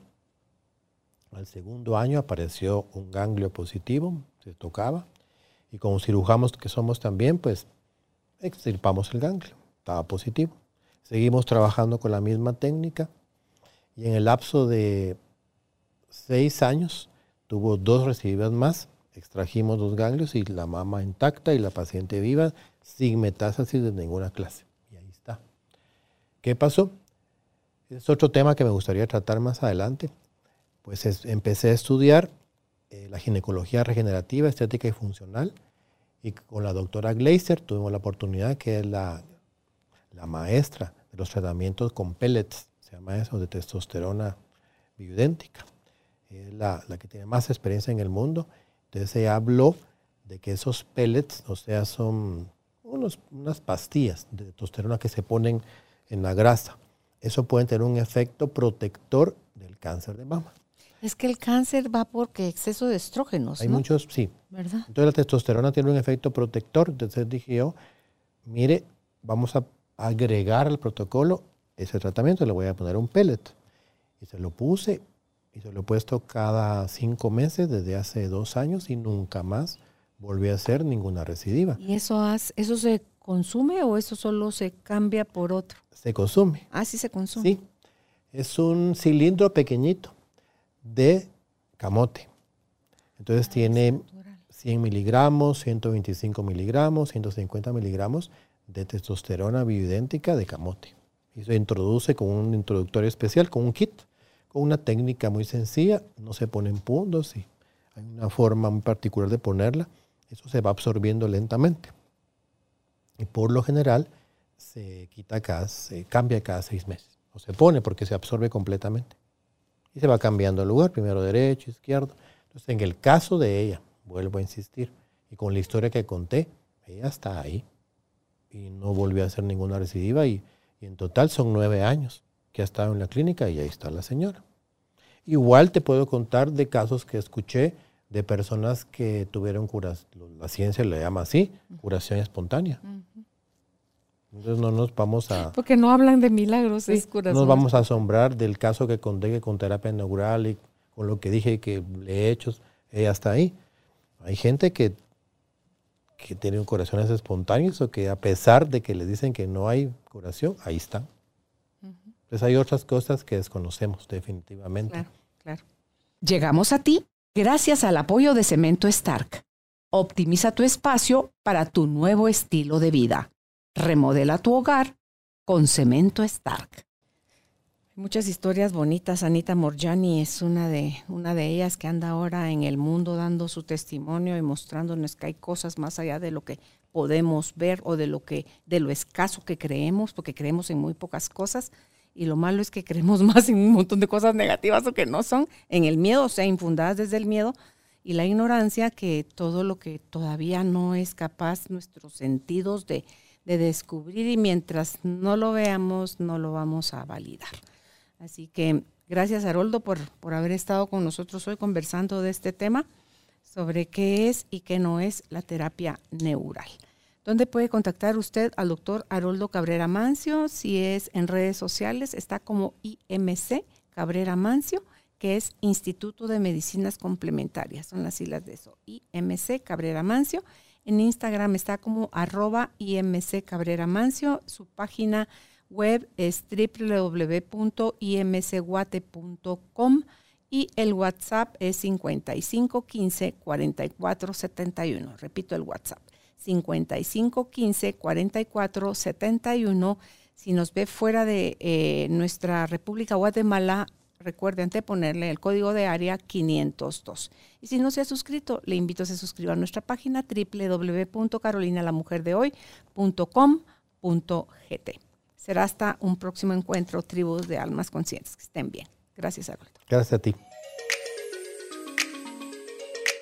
Al segundo año apareció un ganglio positivo, se tocaba, y como cirujanos que somos también, pues extirpamos el ganglio, estaba positivo. Seguimos trabajando con la misma técnica y en el lapso de seis años tuvo dos recidivas más, extrajimos dos ganglios y la mama intacta y la paciente viva sin metástasis de ninguna clase. Y ahí está. ¿Qué pasó? Es otro tema que me gustaría tratar más adelante. Pues empecé a estudiar eh, la ginecología regenerativa, estética y funcional. Y con la doctora Gleiser tuvimos la oportunidad, que es la, la maestra de los tratamientos con pellets, se llama eso, de testosterona bioidéntica. Es la, la que tiene más experiencia en el mundo. Entonces ella habló de que esos pellets, o sea, son unos, unas pastillas de testosterona que se ponen en la grasa eso puede tener un efecto protector del cáncer de mama. Es que el cáncer va porque exceso de estrógenos. Hay muchos, sí. ¿Verdad? Entonces la testosterona tiene un efecto protector. Entonces dije yo, mire, vamos a agregar al protocolo ese tratamiento, le voy a poner un pellet. Y se lo puse y se lo he puesto cada cinco meses desde hace dos años y nunca más volví a hacer ninguna recidiva. ¿Y eso, eso se consume o eso solo se cambia por otro? Se consume. Ah, sí se consume. Sí. Es un cilindro pequeñito de camote. Entonces ah, tiene 100 miligramos, 125 miligramos, 150 miligramos de testosterona bioidéntica de camote. Y se introduce con un introductor especial, con un kit, con una técnica muy sencilla, no se ponen puntos y hay una forma muy particular de ponerla, eso se va absorbiendo lentamente. Y por lo general se quita cada, se cambia cada seis meses, o se pone porque se absorbe completamente. Y se va cambiando el lugar, primero derecho, izquierdo. Entonces, en el caso de ella, vuelvo a insistir, y con la historia que conté, ella está ahí y no volvió a hacer ninguna recidiva y, en total son nueve años que ha estado en la clínica y ahí está la señora. Igual te puedo contar de casos que escuché de personas que tuvieron curación, la ciencia le llama así, curación espontánea. Entonces no nos vamos a... Porque no hablan de milagros, es curación. Nos vamos a asombrar del caso que conté que con terapia neural y con lo que dije que le he hecho, ella está ahí. Hay gente que que tienen curaciones espontáneas o que a pesar de que les dicen que no hay curación, ahí están. Entonces hay otras cosas que desconocemos definitivamente. Claro, claro. Llegamos a ti gracias al apoyo de Cemento Stark. Optimiza tu espacio para tu nuevo estilo de vida. Remodela tu hogar con Cemento Stark. Muchas historias bonitas. Anita Morjani es una de, una de ellas que anda ahora en el mundo dando su testimonio y mostrándonos que hay cosas más allá de lo que podemos ver o de lo que, de lo escaso que creemos, porque creemos en muy pocas cosas. Y lo malo es que creemos más en un montón de cosas negativas o que no son, en el miedo, o sea, infundadas desde el miedo y la ignorancia, que todo lo que todavía no es capaz nuestros sentidos de, de descubrir y mientras no lo veamos, no lo vamos a validar. Así que gracias, Haroldo, por, por haber estado con nosotros hoy conversando de este tema sobre qué es y qué no es la terapia neural. ¿Dónde puede contactar usted al doctor Haroldo Cabrera Mancio? Si es en redes sociales, está como IMC Cabrera Mancio, que es Instituto de Medicinas Complementarias. Son las siglas de eso. IMC Cabrera Mancio. En Instagram está como arroba IMC Cabrera Mancio. Su página web es www.imcguate.com y el WhatsApp es 5515 4471. Repito el WhatsApp, 5515 4471. Si nos ve fuera de eh, nuestra República Guatemala, recuerde anteponerle el código de área 502. Y si no se ha suscrito, le invito a se suscriba a nuestra página www.carolinalamujerdehoy.com.gt. Será hasta un próximo encuentro, tribus de almas conscientes. Que estén bien. Gracias, Alberto. Gracias a ti.